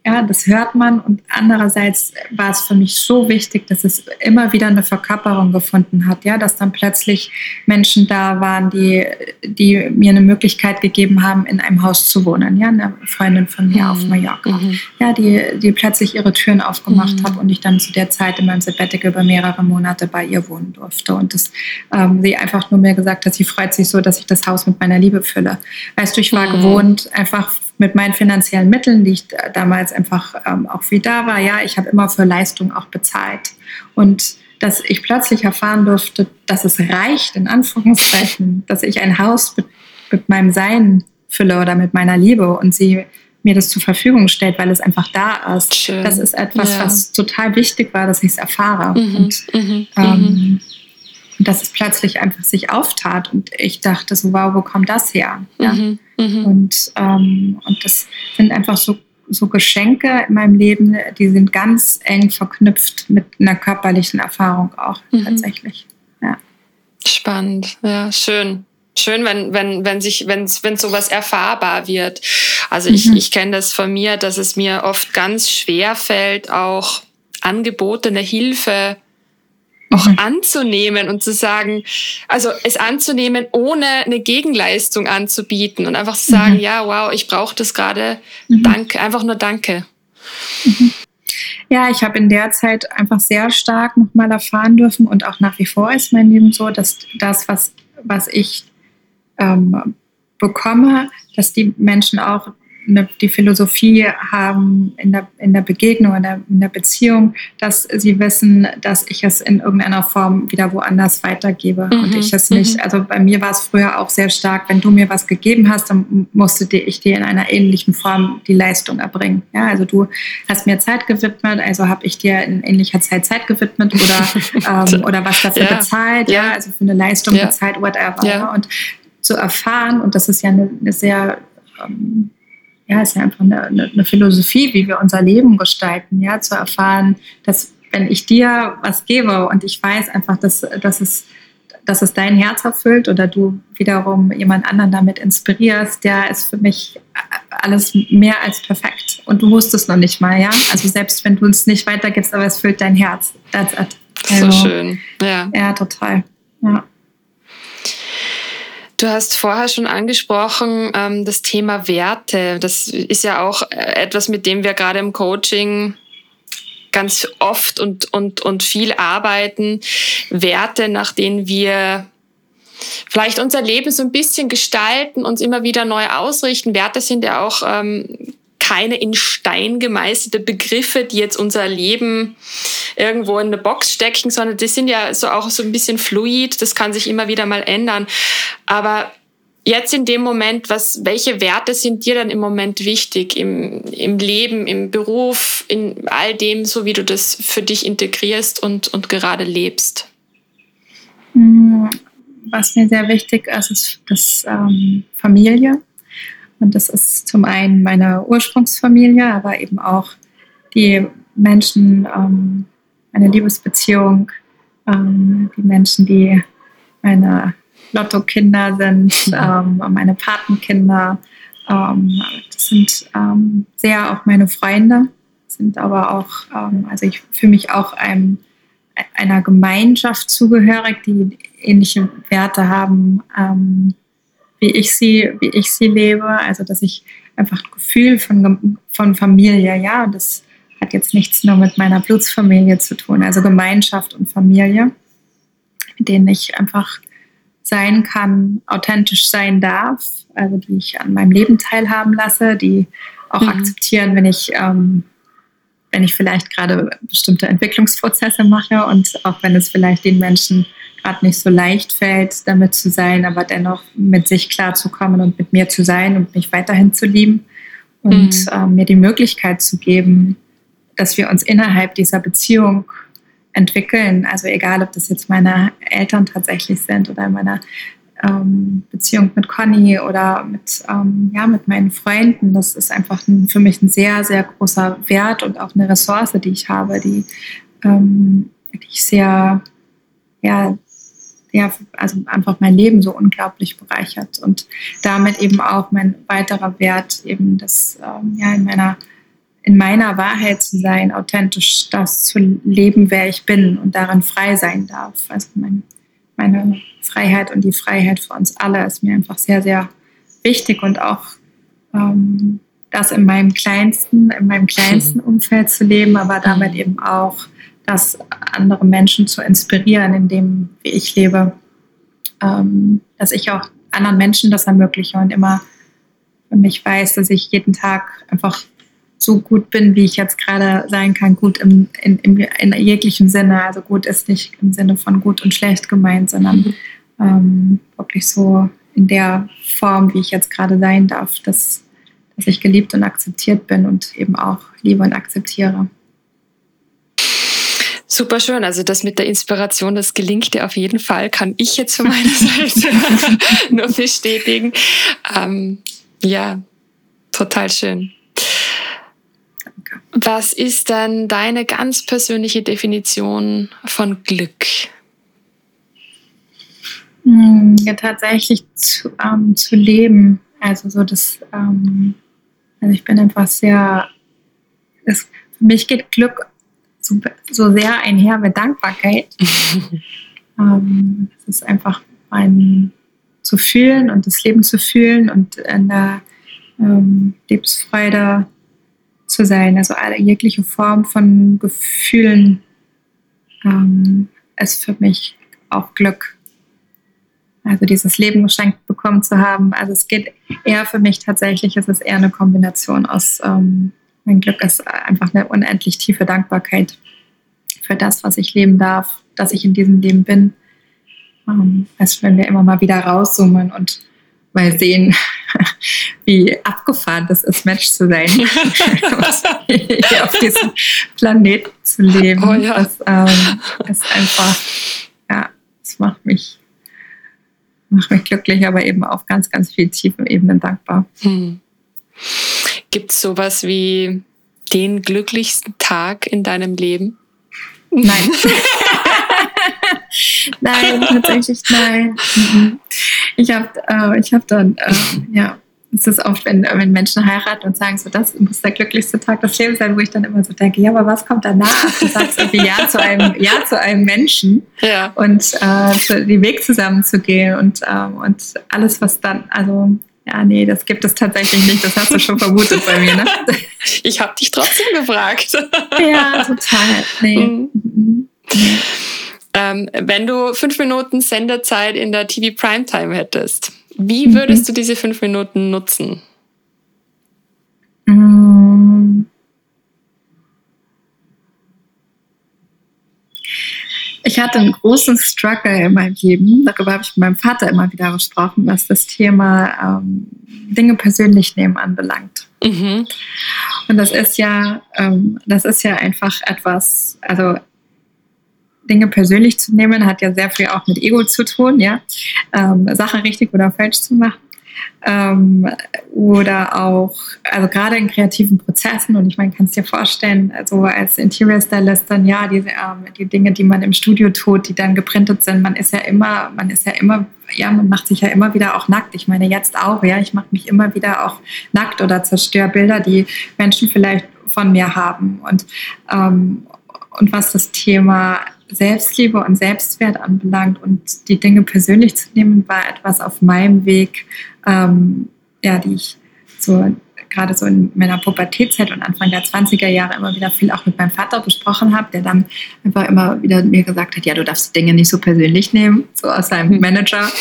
ja, das hört man. Und andererseits war es für mich so wichtig, dass es immer wieder eine Verkörperung gefunden hat. Ja, dass dann plötzlich Menschen da waren, die, die mir eine Möglichkeit gegeben haben, in einem Haus zu wohnen. Ja, eine Freundin von mir mhm. auf Mallorca. Mhm. Ja, die, die plötzlich ihre Türen aufgemacht mhm. hat und ich dann zu der Zeit in meinem Sabbatical über mehrere Monate bei ihr wohnen durfte. Und das, ähm, sie einfach nur mir gesagt hat, sie freut sich so, dass ich das Haus mit meiner Liebe fülle. Weißt du, ich war mhm. gewohnt, einfach mit meinen finanziellen Mitteln, die ich damals einfach ähm, auch viel da war, ja, ich habe immer für Leistung auch bezahlt. Und dass ich plötzlich erfahren durfte, dass es reicht, in Anführungszeichen, [LAUGHS] dass ich ein Haus mit, mit meinem Sein fülle oder mit meiner Liebe und sie mir das zur Verfügung stellt, weil es einfach da ist. Schön. Das ist etwas, ja. was total wichtig war, dass ich es erfahre. Mhm, und mhm, ähm, mhm. Und dass es plötzlich einfach sich auftat und ich dachte so, wow, wo kommt das her? Ja? Mhm, mh. Und, ähm, und das sind einfach so, so Geschenke in meinem Leben, die sind ganz eng verknüpft mit einer körperlichen Erfahrung auch mhm. tatsächlich. Ja. Spannend, ja, schön. Schön, wenn, wenn, wenn sich, wenn, wenn sowas erfahrbar wird. Also ich, mhm. ich kenne das von mir, dass es mir oft ganz schwer fällt, auch angebotene Hilfe auch mhm. anzunehmen und zu sagen, also es anzunehmen, ohne eine Gegenleistung anzubieten und einfach zu sagen, mhm. ja, wow, ich brauche das gerade, mhm. danke, einfach nur danke. Mhm. Ja, ich habe in der Zeit einfach sehr stark nochmal erfahren dürfen und auch nach wie vor ist mein Leben so, dass das, was, was ich ähm, bekomme, dass die Menschen auch eine, die Philosophie haben in der, in der Begegnung, in der, in der Beziehung, dass sie wissen, dass ich es in irgendeiner Form wieder woanders weitergebe mhm, und ich es nicht. Mhm. Also bei mir war es früher auch sehr stark, wenn du mir was gegeben hast, dann musste ich dir in einer ähnlichen Form die Leistung erbringen. Ja, also du hast mir Zeit gewidmet, also habe ich dir in ähnlicher Zeit Zeit gewidmet oder, [LAUGHS] ähm, oder was dafür ja. bezahlt, ja. also für eine Leistung ja. bezahlt, whatever. Ja. Und zu erfahren, und das ist ja eine, eine sehr ähm, ja, ist ja einfach eine, eine, Philosophie, wie wir unser Leben gestalten, ja, zu erfahren, dass wenn ich dir was gebe und ich weiß einfach, dass, dass, es, dass es dein Herz erfüllt oder du wiederum jemand anderen damit inspirierst, der ist für mich alles mehr als perfekt. Und du musst es noch nicht mal, ja. Also selbst wenn du es nicht weitergibst, aber es füllt dein Herz. That's it. Also, so schön, ja. Ja, total. Ja. Du hast vorher schon angesprochen, ähm, das Thema Werte. Das ist ja auch äh, etwas, mit dem wir gerade im Coaching ganz oft und, und, und viel arbeiten. Werte, nach denen wir vielleicht unser Leben so ein bisschen gestalten, uns immer wieder neu ausrichten. Werte sind ja auch ähm, keine in Stein gemeißelte Begriffe, die jetzt unser Leben irgendwo in eine Box stecken, sondern die sind ja so auch so ein bisschen fluid, das kann sich immer wieder mal ändern. Aber jetzt in dem Moment, was, welche Werte sind dir dann im Moment wichtig im, im Leben, im Beruf, in all dem, so wie du das für dich integrierst und, und gerade lebst? Hm, was mir sehr wichtig ist, ist das ähm, Familie. Und das ist zum einen meine Ursprungsfamilie, aber eben auch die Menschen, ähm, meine Liebesbeziehung, ähm, die Menschen, die meine Lotto-Kinder sind, ähm, meine Patenkinder. Ähm, das sind ähm, sehr auch meine Freunde, sind aber auch, ähm, also ich fühle mich auch einem, einer Gemeinschaft zugehörig, die ähnliche Werte haben wie ich sie, wie ich sie lebe. Also dass ich einfach ein Gefühl von, von Familie, ja, das hat jetzt nichts nur mit meiner Blutsfamilie zu tun, also Gemeinschaft und Familie, mit denen ich einfach sein kann, authentisch sein darf, also die ich an meinem Leben teilhaben lasse, die auch mhm. akzeptieren, wenn ich, ähm, wenn ich vielleicht gerade bestimmte Entwicklungsprozesse mache und auch wenn es vielleicht den Menschen gerade nicht so leicht fällt, damit zu sein, aber dennoch mit sich klarzukommen und mit mir zu sein und mich weiterhin zu lieben und mhm. äh, mir die Möglichkeit zu geben, dass wir uns innerhalb dieser Beziehung entwickeln. Also egal, ob das jetzt meine Eltern tatsächlich sind oder meine ähm, Beziehung mit Conny oder mit, ähm, ja, mit meinen Freunden. Das ist einfach ein, für mich ein sehr, sehr großer Wert und auch eine Ressource, die ich habe, die, ähm, die ich sehr, ja, ja, also einfach mein Leben so unglaublich bereichert und damit eben auch mein weiterer Wert eben das ähm, ja in meiner in meiner Wahrheit zu sein, authentisch das zu leben, wer ich bin und darin frei sein darf. Also mein, meine Freiheit und die Freiheit für uns alle ist mir einfach sehr, sehr wichtig und auch ähm, das in meinem kleinsten, in meinem kleinsten Umfeld zu leben, aber damit eben auch das andere Menschen zu inspirieren, in dem, wie ich lebe, ähm, dass ich auch anderen Menschen das ermögliche und immer für mich weiß, dass ich jeden Tag einfach so gut bin, wie ich jetzt gerade sein kann, gut im, in, in, in jeglichem Sinne. Also gut ist nicht im Sinne von gut und schlecht gemeint, sondern mhm. ähm, wirklich so in der Form, wie ich jetzt gerade sein darf, dass, dass ich geliebt und akzeptiert bin und eben auch liebe und akzeptiere. Super schön. Also das mit der Inspiration, das gelingt dir auf jeden Fall, kann ich jetzt von meiner [LAUGHS] Seite nur bestätigen. Ähm, ja, total schön. Was ist dann deine ganz persönliche Definition von Glück? Hm, ja, tatsächlich zu, ähm, zu leben. Also so das, ähm, also ich bin einfach sehr, das, für mich geht Glück so, so sehr einher mit Dankbarkeit. [LAUGHS] ähm, es ist einfach mein zu fühlen und das Leben zu fühlen und in der ähm, Lebensfreude zu sein. Also alle, jegliche Form von Gefühlen ähm, ist für mich auch Glück. Also dieses Leben geschenkt bekommen zu haben. Also es geht eher für mich tatsächlich, es ist eher eine Kombination aus, ähm, mein Glück ist einfach eine unendlich tiefe Dankbarkeit für das, was ich leben darf, dass ich in diesem Leben bin. Ähm, als wenn wir immer mal wieder rauszoomen und mal sehen, [LAUGHS] wie abgefahren das ist, Mensch zu sein, [LAUGHS] hier auf diesem Planeten zu leben. Oh, ja. Das ähm, ist einfach, ja, das macht mich, macht mich glücklich, aber eben auf ganz, ganz vielen tiefen Ebenen dankbar. Hm. Gibt es sowas wie den glücklichsten Tag in deinem Leben? Nein. [LAUGHS] nein, tatsächlich nein. Mhm. Ich habe äh, ich hab dann, äh, [LAUGHS] ja, es ist oft, wenn, wenn Menschen heiraten und sagen, so das muss der glücklichste Tag des Lebens sein, wo ich dann immer so denke, ja, aber was kommt danach? Du sagst irgendwie Ja zu einem, [LAUGHS] ja zu einem Menschen ja. und äh, den Weg zusammen zu gehen und, ähm, und alles, was dann, also ja, nee, das gibt es tatsächlich nicht. Das hast du schon vermutet bei mir, ne? [LAUGHS] Ich habe dich trotzdem gefragt. Ja, total. Nee. Mhm. Mhm. Ähm, wenn du fünf Minuten Senderzeit in der TV Primetime hättest, wie mhm. würdest du diese fünf Minuten nutzen? Mm. Ich hatte einen großen Struggle in meinem Leben. Darüber habe ich mit meinem Vater immer wieder gesprochen, was das Thema ähm, Dinge persönlich nehmen anbelangt. Mhm. Und das ist ja, ähm, das ist ja einfach etwas, also Dinge persönlich zu nehmen, hat ja sehr viel auch mit Ego zu tun, ja. Ähm, Sachen richtig oder falsch zu machen. Ähm, oder auch, also gerade in kreativen Prozessen, und ich meine, kannst dir vorstellen, also als Interior Stylist dann ja, diese, ähm, die Dinge, die man im Studio tut, die dann geprintet sind, man ist ja immer, man ist ja immer, ja, man macht sich ja immer wieder auch nackt. Ich meine, jetzt auch, ja, ich mache mich immer wieder auch nackt oder zerstöre Bilder, die Menschen vielleicht von mir haben. Und, ähm, und was das Thema Selbstliebe und Selbstwert anbelangt und die Dinge persönlich zu nehmen, war etwas auf meinem Weg, ähm, ja, die ich so gerade so in meiner Pubertätzeit und Anfang der 20er Jahre immer wieder viel auch mit meinem Vater besprochen habe, der dann einfach immer wieder mir gesagt hat, ja, du darfst die Dinge nicht so persönlich nehmen, so aus seinem hm. Manager. [LAUGHS]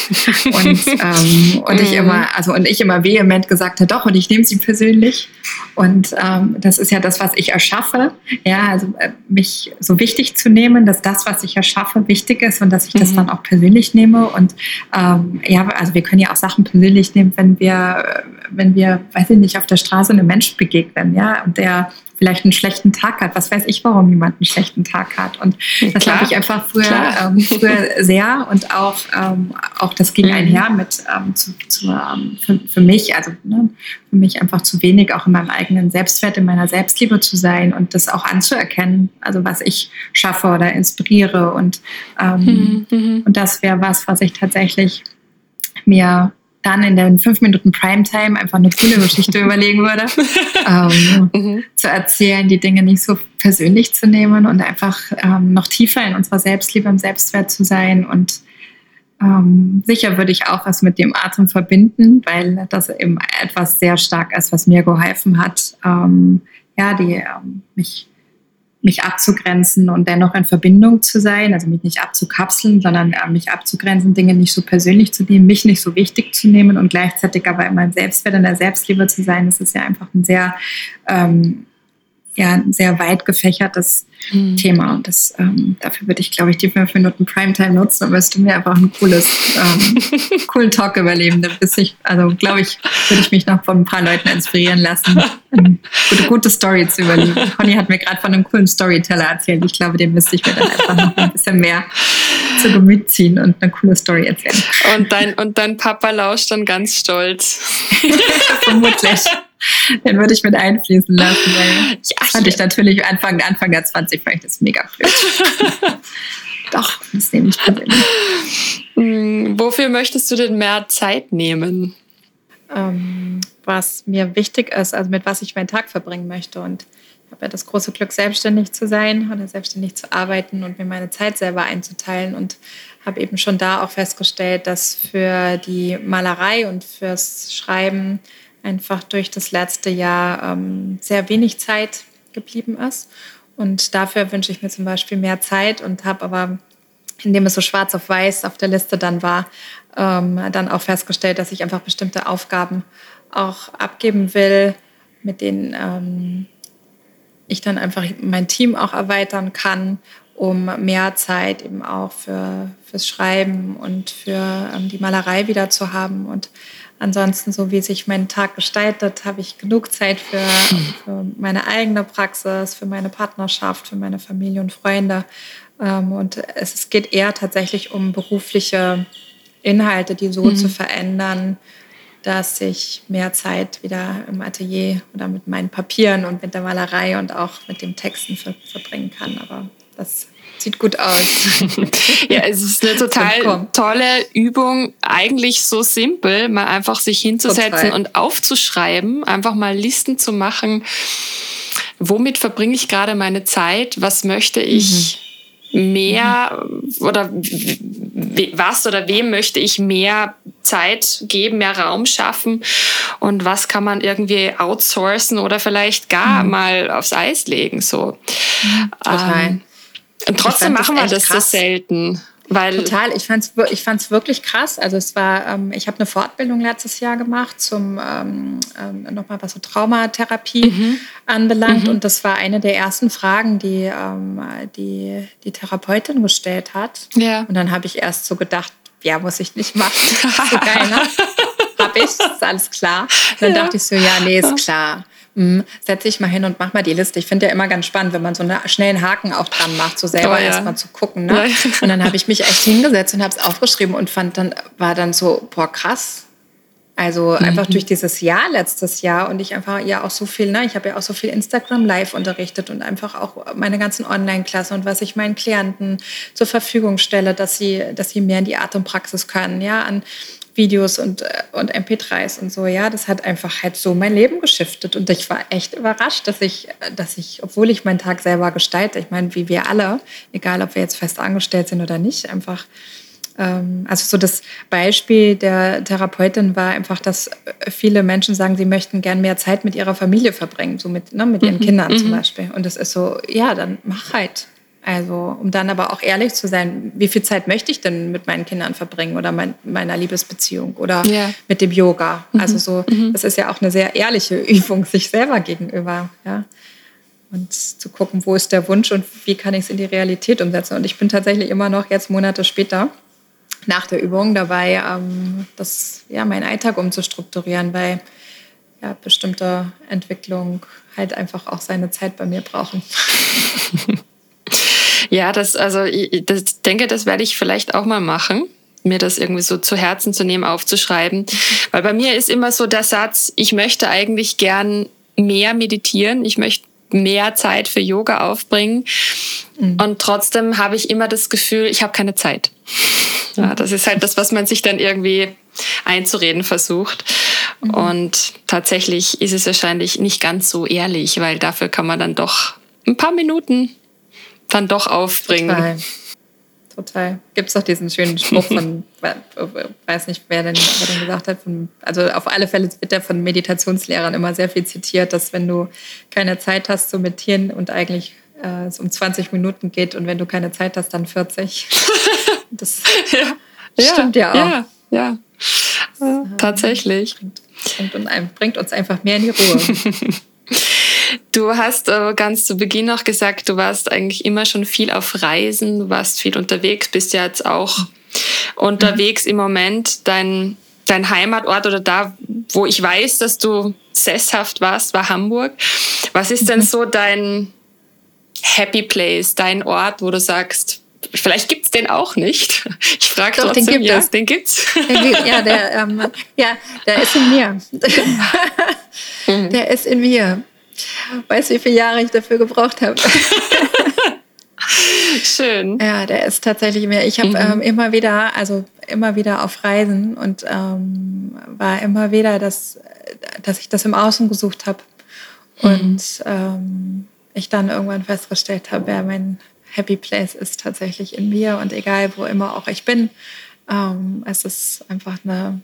Und, ähm, und ich hm. immer, also und ich immer vehement gesagt habe, doch, und ich nehme sie persönlich. Und ähm, das ist ja das, was ich erschaffe. Ja, also äh, mich so wichtig zu nehmen, dass das, was ich erschaffe, wichtig ist und dass ich das mhm. dann auch persönlich nehme. Und ähm, ja, also wir können ja auch Sachen persönlich nehmen, wenn wir, wenn wir, weiß ich nicht, auf der Straße einem Menschen begegnen, ja, und der vielleicht einen schlechten Tag hat. Was weiß ich, warum jemand einen schlechten Tag hat. Und das habe ich einfach früher, ähm, früher [LAUGHS] sehr und auch, ähm, auch das ging mhm. einher mit ähm, zu, zu, ähm, für, für, mich, also ne, für mich einfach zu wenig auch in meinem eigenen Selbstwert, in meiner Selbstliebe zu sein und das auch anzuerkennen, also was ich schaffe oder inspiriere. Und, ähm, mhm. mhm. und das wäre was, was ich tatsächlich mir dann in den fünf Minuten Primetime einfach eine coole Geschichte [LAUGHS] überlegen würde, ähm, mhm. zu erzählen, die Dinge nicht so persönlich zu nehmen und einfach ähm, noch tiefer in unserer Selbstliebe und Selbstwert zu sein. Und ähm, sicher würde ich auch was mit dem Atem verbinden, weil das eben etwas sehr stark ist, was mir geholfen hat, ähm, ja, die ähm, mich mich abzugrenzen und dennoch in Verbindung zu sein, also mich nicht abzukapseln, sondern äh, mich abzugrenzen, Dinge nicht so persönlich zu nehmen, mich nicht so wichtig zu nehmen und gleichzeitig aber in meinem Selbstwert und der Selbstliebe zu sein. Das ist ja einfach ein sehr, ähm, ja, ein sehr weit gefächertes mhm. Thema. Und das, ähm, dafür würde ich, glaube ich, die fünf Minuten Primetime nutzen und wirst du mir einfach ein cooles, ähm, [LAUGHS] coolen Talk überleben. bis ich, also glaube ich, würde ich mich noch von ein paar Leuten inspirieren lassen, eine gute, gute Story zu überleben. [LAUGHS] Conny hat mir gerade von einem coolen Storyteller erzählt. Ich glaube, den müsste ich mir dann einfach noch ein bisschen mehr zu Gemüt ziehen und eine coole Story erzählen. Und dein, und dein Papa lauscht dann ganz stolz. [LAUGHS] Vermutlich. [LAUGHS] Den würde ich mit einfließen lassen, weil [LAUGHS] ja, fand ich natürlich Anfang, Anfang der 20 fand ich das mega blöd. [LAUGHS] Doch, das nehme ich persönlich. Hm, wofür möchtest du denn mehr Zeit nehmen? Ähm, was mir wichtig ist, also mit was ich meinen Tag verbringen möchte. Und ich habe ja das große Glück, selbstständig zu sein oder selbstständig zu arbeiten und mir meine Zeit selber einzuteilen. Und habe eben schon da auch festgestellt, dass für die Malerei und fürs Schreiben einfach durch das letzte Jahr ähm, sehr wenig Zeit geblieben ist. Und dafür wünsche ich mir zum Beispiel mehr Zeit und habe aber, indem es so schwarz auf weiß auf der Liste dann war, ähm, dann auch festgestellt, dass ich einfach bestimmte Aufgaben auch abgeben will, mit denen ähm, ich dann einfach mein Team auch erweitern kann, um mehr Zeit eben auch für, fürs Schreiben und für ähm, die Malerei wieder zu haben. Und ansonsten, so wie sich mein Tag gestaltet, habe ich genug Zeit für, für meine eigene Praxis, für meine Partnerschaft, für meine Familie und Freunde. Ähm, und es geht eher tatsächlich um berufliche Inhalte, die so mhm. zu verändern, dass ich mehr Zeit wieder im Atelier oder mit meinen Papieren und mit der Malerei und auch mit dem Texten verbringen kann. Aber das Sieht gut aus. [LAUGHS] ja, es ist eine total tolle Übung. Eigentlich so simpel, mal einfach sich hinzusetzen total. und aufzuschreiben, einfach mal Listen zu machen. Womit verbringe ich gerade meine Zeit? Was möchte ich mhm. mehr mhm. oder was oder wem möchte ich mehr Zeit geben, mehr Raum schaffen und was kann man irgendwie outsourcen oder vielleicht gar mhm. mal aufs Eis legen so. Mhm. Total. Ähm, und trotzdem machen wir das krass. so selten. Weil Total, ich fand es ich fand's wirklich krass. Also es war, ähm, ich habe eine Fortbildung letztes Jahr gemacht zum ähm, ähm, nochmal was so Traumatherapie mhm. anbelangt. Mhm. Und das war eine der ersten Fragen, die ähm, die, die Therapeutin gestellt hat. Ja. Und dann habe ich erst so gedacht, ja, muss ich nicht machen. [LAUGHS] so geil, ne? [LAUGHS] Hab ich, ist alles klar. Und dann ja. dachte ich so, ja, nee, ist klar mh, setze ich mal hin und mach mal die Liste. Ich finde ja immer ganz spannend, wenn man so einen schnellen Haken auch dran macht, so selber oh, ja. erstmal zu gucken. Ne? Ja. Und dann habe ich mich echt hingesetzt und habe es aufgeschrieben und fand dann, war dann so, boah, krass. Also mhm. einfach durch dieses Jahr letztes Jahr und ich einfach ja auch so viel, ne, ich habe ja auch so viel Instagram Live unterrichtet und einfach auch meine ganzen Online-Klassen und was ich meinen Klienten zur Verfügung stelle, dass sie, dass sie mehr in die Atempraxis können, ja, an Videos und, äh, und MP3s und so, ja, das hat einfach halt so mein Leben geschiftet. Und ich war echt überrascht, dass ich, dass ich, obwohl ich meinen Tag selber gestalte, ich meine, wie wir alle, egal ob wir jetzt fest angestellt sind oder nicht, einfach, ähm, also so das Beispiel der Therapeutin war einfach, dass viele Menschen sagen, sie möchten gern mehr Zeit mit ihrer Familie verbringen, so mit, ne, mit ihren mhm. Kindern zum mhm. Beispiel. Und das ist so, ja, dann mach halt. Also, um dann aber auch ehrlich zu sein, wie viel Zeit möchte ich denn mit meinen Kindern verbringen oder mein, meiner Liebesbeziehung oder ja. mit dem Yoga? Mhm. Also so, mhm. das ist ja auch eine sehr ehrliche [LAUGHS] Übung sich selber gegenüber, ja. Und zu gucken, wo ist der Wunsch und wie kann ich es in die Realität umsetzen. Und ich bin tatsächlich immer noch jetzt Monate später nach der Übung dabei, ähm, das, ja, meinen Alltag umzustrukturieren, weil ja, bestimmte Entwicklungen halt einfach auch seine Zeit bei mir brauchen. [LAUGHS] Ja, das, also ich das, denke, das werde ich vielleicht auch mal machen mir das irgendwie so zu Herzen zu nehmen, aufzuschreiben. Weil bei mir ist immer so der Satz, ich möchte eigentlich gern mehr meditieren, ich möchte mehr Zeit für Yoga aufbringen. Mhm. Und trotzdem habe ich immer das Gefühl, ich habe keine Zeit. Ja, das ist halt das, was man sich dann irgendwie einzureden versucht. Mhm. Und tatsächlich ist es wahrscheinlich nicht ganz so ehrlich, weil dafür kann man dann doch ein paar Minuten dann doch aufbringen. Total. Total. Gibt es doch diesen schönen Spruch von, [LAUGHS] weiß nicht, wer denn, wer denn gesagt hat, von, also auf alle Fälle wird der von Meditationslehrern immer sehr viel zitiert, dass wenn du keine Zeit hast zu meditieren und eigentlich äh, es um 20 Minuten geht und wenn du keine Zeit hast, dann 40. [LAUGHS] Das ja. stimmt ja, ja auch. Ja, ja. Äh, tatsächlich. Bringt, bringt, bringt uns einfach mehr in die Ruhe. [LAUGHS] Du hast äh, ganz zu Beginn noch gesagt, du warst eigentlich immer schon viel auf Reisen, du warst viel unterwegs, bist ja jetzt auch unterwegs mhm. im Moment. Dein, dein Heimatort oder da, wo ich weiß, dass du sesshaft warst, war Hamburg. Was ist denn so dein Happy Place, dein Ort, wo du sagst, vielleicht gibt es den auch nicht. Ich frage trotzdem, den gibt ja, es. Den gibt's. ja, der, ähm, ja, der ist in mir. [LAUGHS] Der ist in mir. Weißt du, wie viele Jahre ich dafür gebraucht habe? [LAUGHS] Schön. Ja, der ist tatsächlich mehr. Ich habe mhm. ähm, immer wieder, also immer wieder auf Reisen und ähm, war immer wieder, dass, dass ich das im Außen gesucht habe. Mhm. Und ähm, ich dann irgendwann festgestellt habe, ja, mein Happy Place ist tatsächlich in mir und egal wo immer auch ich bin, ähm, es ist einfach eine,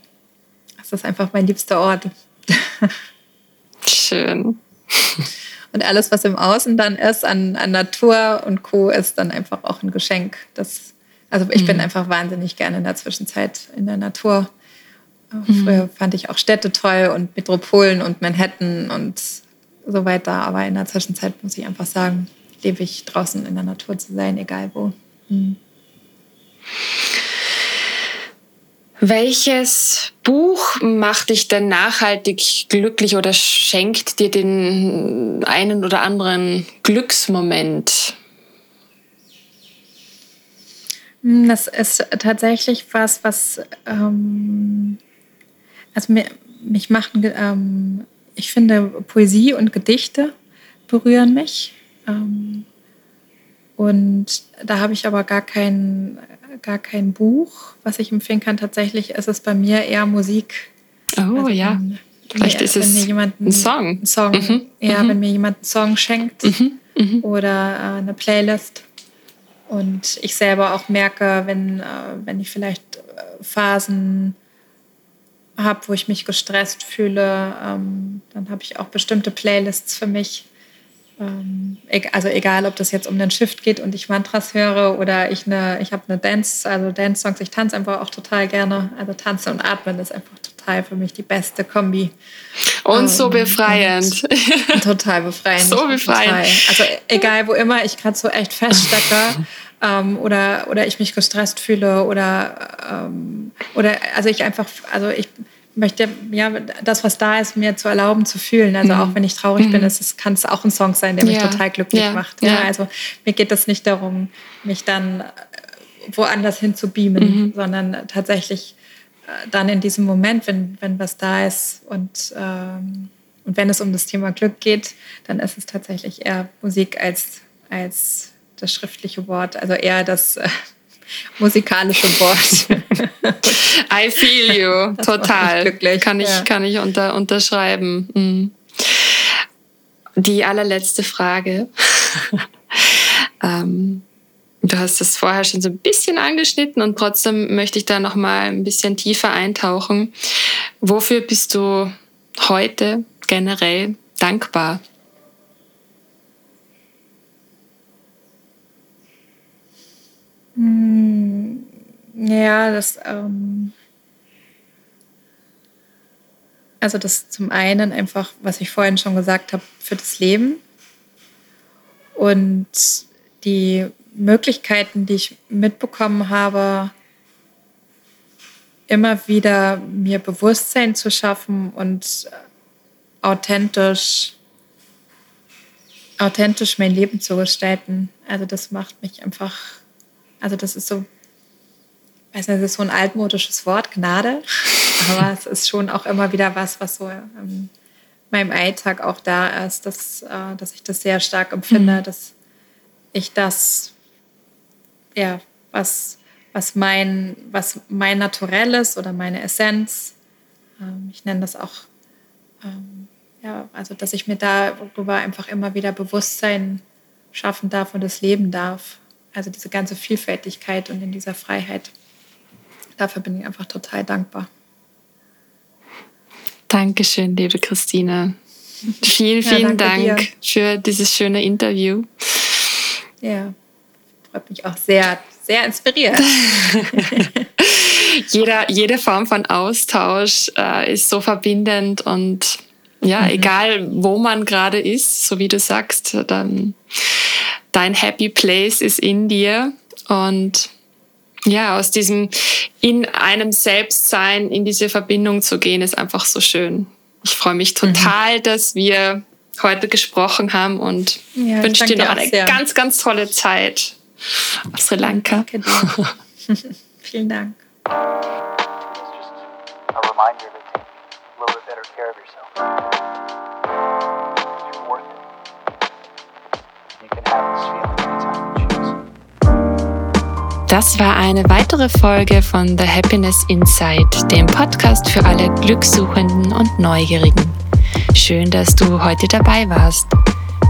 es ist einfach mein liebster Ort. [LAUGHS] Schön. [LAUGHS] Und alles, was im Außen dann ist, an, an Natur und Co., ist dann einfach auch ein Geschenk. Das, also ich mhm. bin einfach wahnsinnig gerne in der Zwischenzeit in der Natur. Mhm. Früher fand ich auch Städte toll und Metropolen und Manhattan und so weiter. Aber in der Zwischenzeit muss ich einfach sagen, lebe ich draußen in der Natur zu sein, egal wo. Mhm. Welches Buch macht dich denn nachhaltig glücklich oder schenkt dir den einen oder anderen Glücksmoment? Hm, das ist tatsächlich was, was ähm, also mir, mich macht, ähm, ich finde Poesie und Gedichte berühren mich. Ähm, und da habe ich aber gar kein, gar kein Buch, was ich empfehlen kann. Tatsächlich ist es bei mir eher Musik. Oh also ja. Wenn, Vielleicht ist es ein Song. Ein Song. Mhm. Ja, mhm. wenn mir jemand einen Song schenkt mhm. mhm. oder äh, eine Playlist. Und ich selber auch merke, wenn, äh, wenn ich vielleicht äh, Phasen habe, wo ich mich gestresst fühle, ähm, dann habe ich auch bestimmte Playlists für mich also egal, ob das jetzt um den Shift geht und ich Mantras höre oder ich eine, ich habe eine Dance, also Dance-Songs, ich tanze einfach auch total gerne. Also tanzen und atmen ist einfach total für mich die beste Kombi. Und ähm, so befreiend. Und [LAUGHS] total befreiend. so befreiend. Also egal, wo immer ich gerade so echt feststecke ähm, oder, oder ich mich gestresst fühle oder, ähm, oder also ich einfach, also ich möchte ja das, was da ist, mir zu erlauben zu fühlen. Also mhm. auch wenn ich traurig mhm. bin, kann es auch ein Song sein, der mich ja. total glücklich ja. macht. Ja, ja, also mir geht es nicht darum, mich dann äh, woanders hin zu beamen, mhm. sondern tatsächlich äh, dann in diesem Moment, wenn, wenn was da ist und, ähm, und wenn es um das Thema Glück geht, dann ist es tatsächlich eher Musik als, als das schriftliche Wort, also eher das äh, musikalische Wort. [LAUGHS] I feel you, das total. Kann ich, ja. kann ich unter, unterschreiben. Mhm. Die allerletzte Frage. [LAUGHS] ähm, du hast es vorher schon so ein bisschen angeschnitten und trotzdem möchte ich da noch mal ein bisschen tiefer eintauchen. Wofür bist du heute generell dankbar? Ja, das. Ähm also das zum einen einfach, was ich vorhin schon gesagt habe, für das Leben und die Möglichkeiten, die ich mitbekommen habe, immer wieder mir Bewusstsein zu schaffen und authentisch, authentisch mein Leben zu gestalten. Also das macht mich einfach also das ist so, weiß nicht, das ist so ein altmodisches Wort, Gnade. Aber [LAUGHS] es ist schon auch immer wieder was, was so ähm, meinem Alltag auch da ist, dass, äh, dass ich das sehr stark empfinde, mhm. dass ich das, ja, was, was, mein, was mein Naturell ist oder meine Essenz, ähm, ich nenne das auch, ähm, ja, also dass ich mir darüber einfach immer wieder Bewusstsein schaffen darf und das leben darf. Also diese ganze Vielfältigkeit und in dieser Freiheit. Dafür bin ich einfach total dankbar. Dankeschön, liebe Christine. Vielen, vielen ja, Dank dir. für dieses schöne Interview. Ja, freut mich auch sehr, sehr inspiriert. [LAUGHS] Jeder, jede Form von Austausch äh, ist so verbindend und ja, mhm. egal wo man gerade ist, so wie du sagst, dann dein Happy Place ist in dir und ja, aus diesem in einem Selbstsein in diese Verbindung zu gehen, ist einfach so schön. Ich freue mich total, mhm. dass wir heute gesprochen haben und ja, wünsche dir noch eine sehr. ganz, ganz tolle Zeit auf Sri Lanka. Danke dir. [LAUGHS] Vielen Dank. Das war eine weitere Folge von The Happiness Insight, dem Podcast für alle Glückssuchenden und Neugierigen. Schön, dass du heute dabei warst.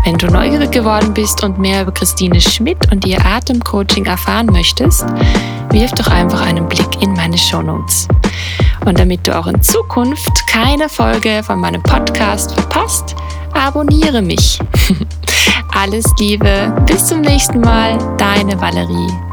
Wenn du neugierig geworden bist und mehr über Christine Schmidt und ihr Atemcoaching erfahren möchtest, wirf doch einfach einen Blick in meine Shownotes. Und damit du auch in Zukunft keine Folge von meinem Podcast verpasst, abonniere mich. [LAUGHS] Alles Liebe, bis zum nächsten Mal, deine Valerie.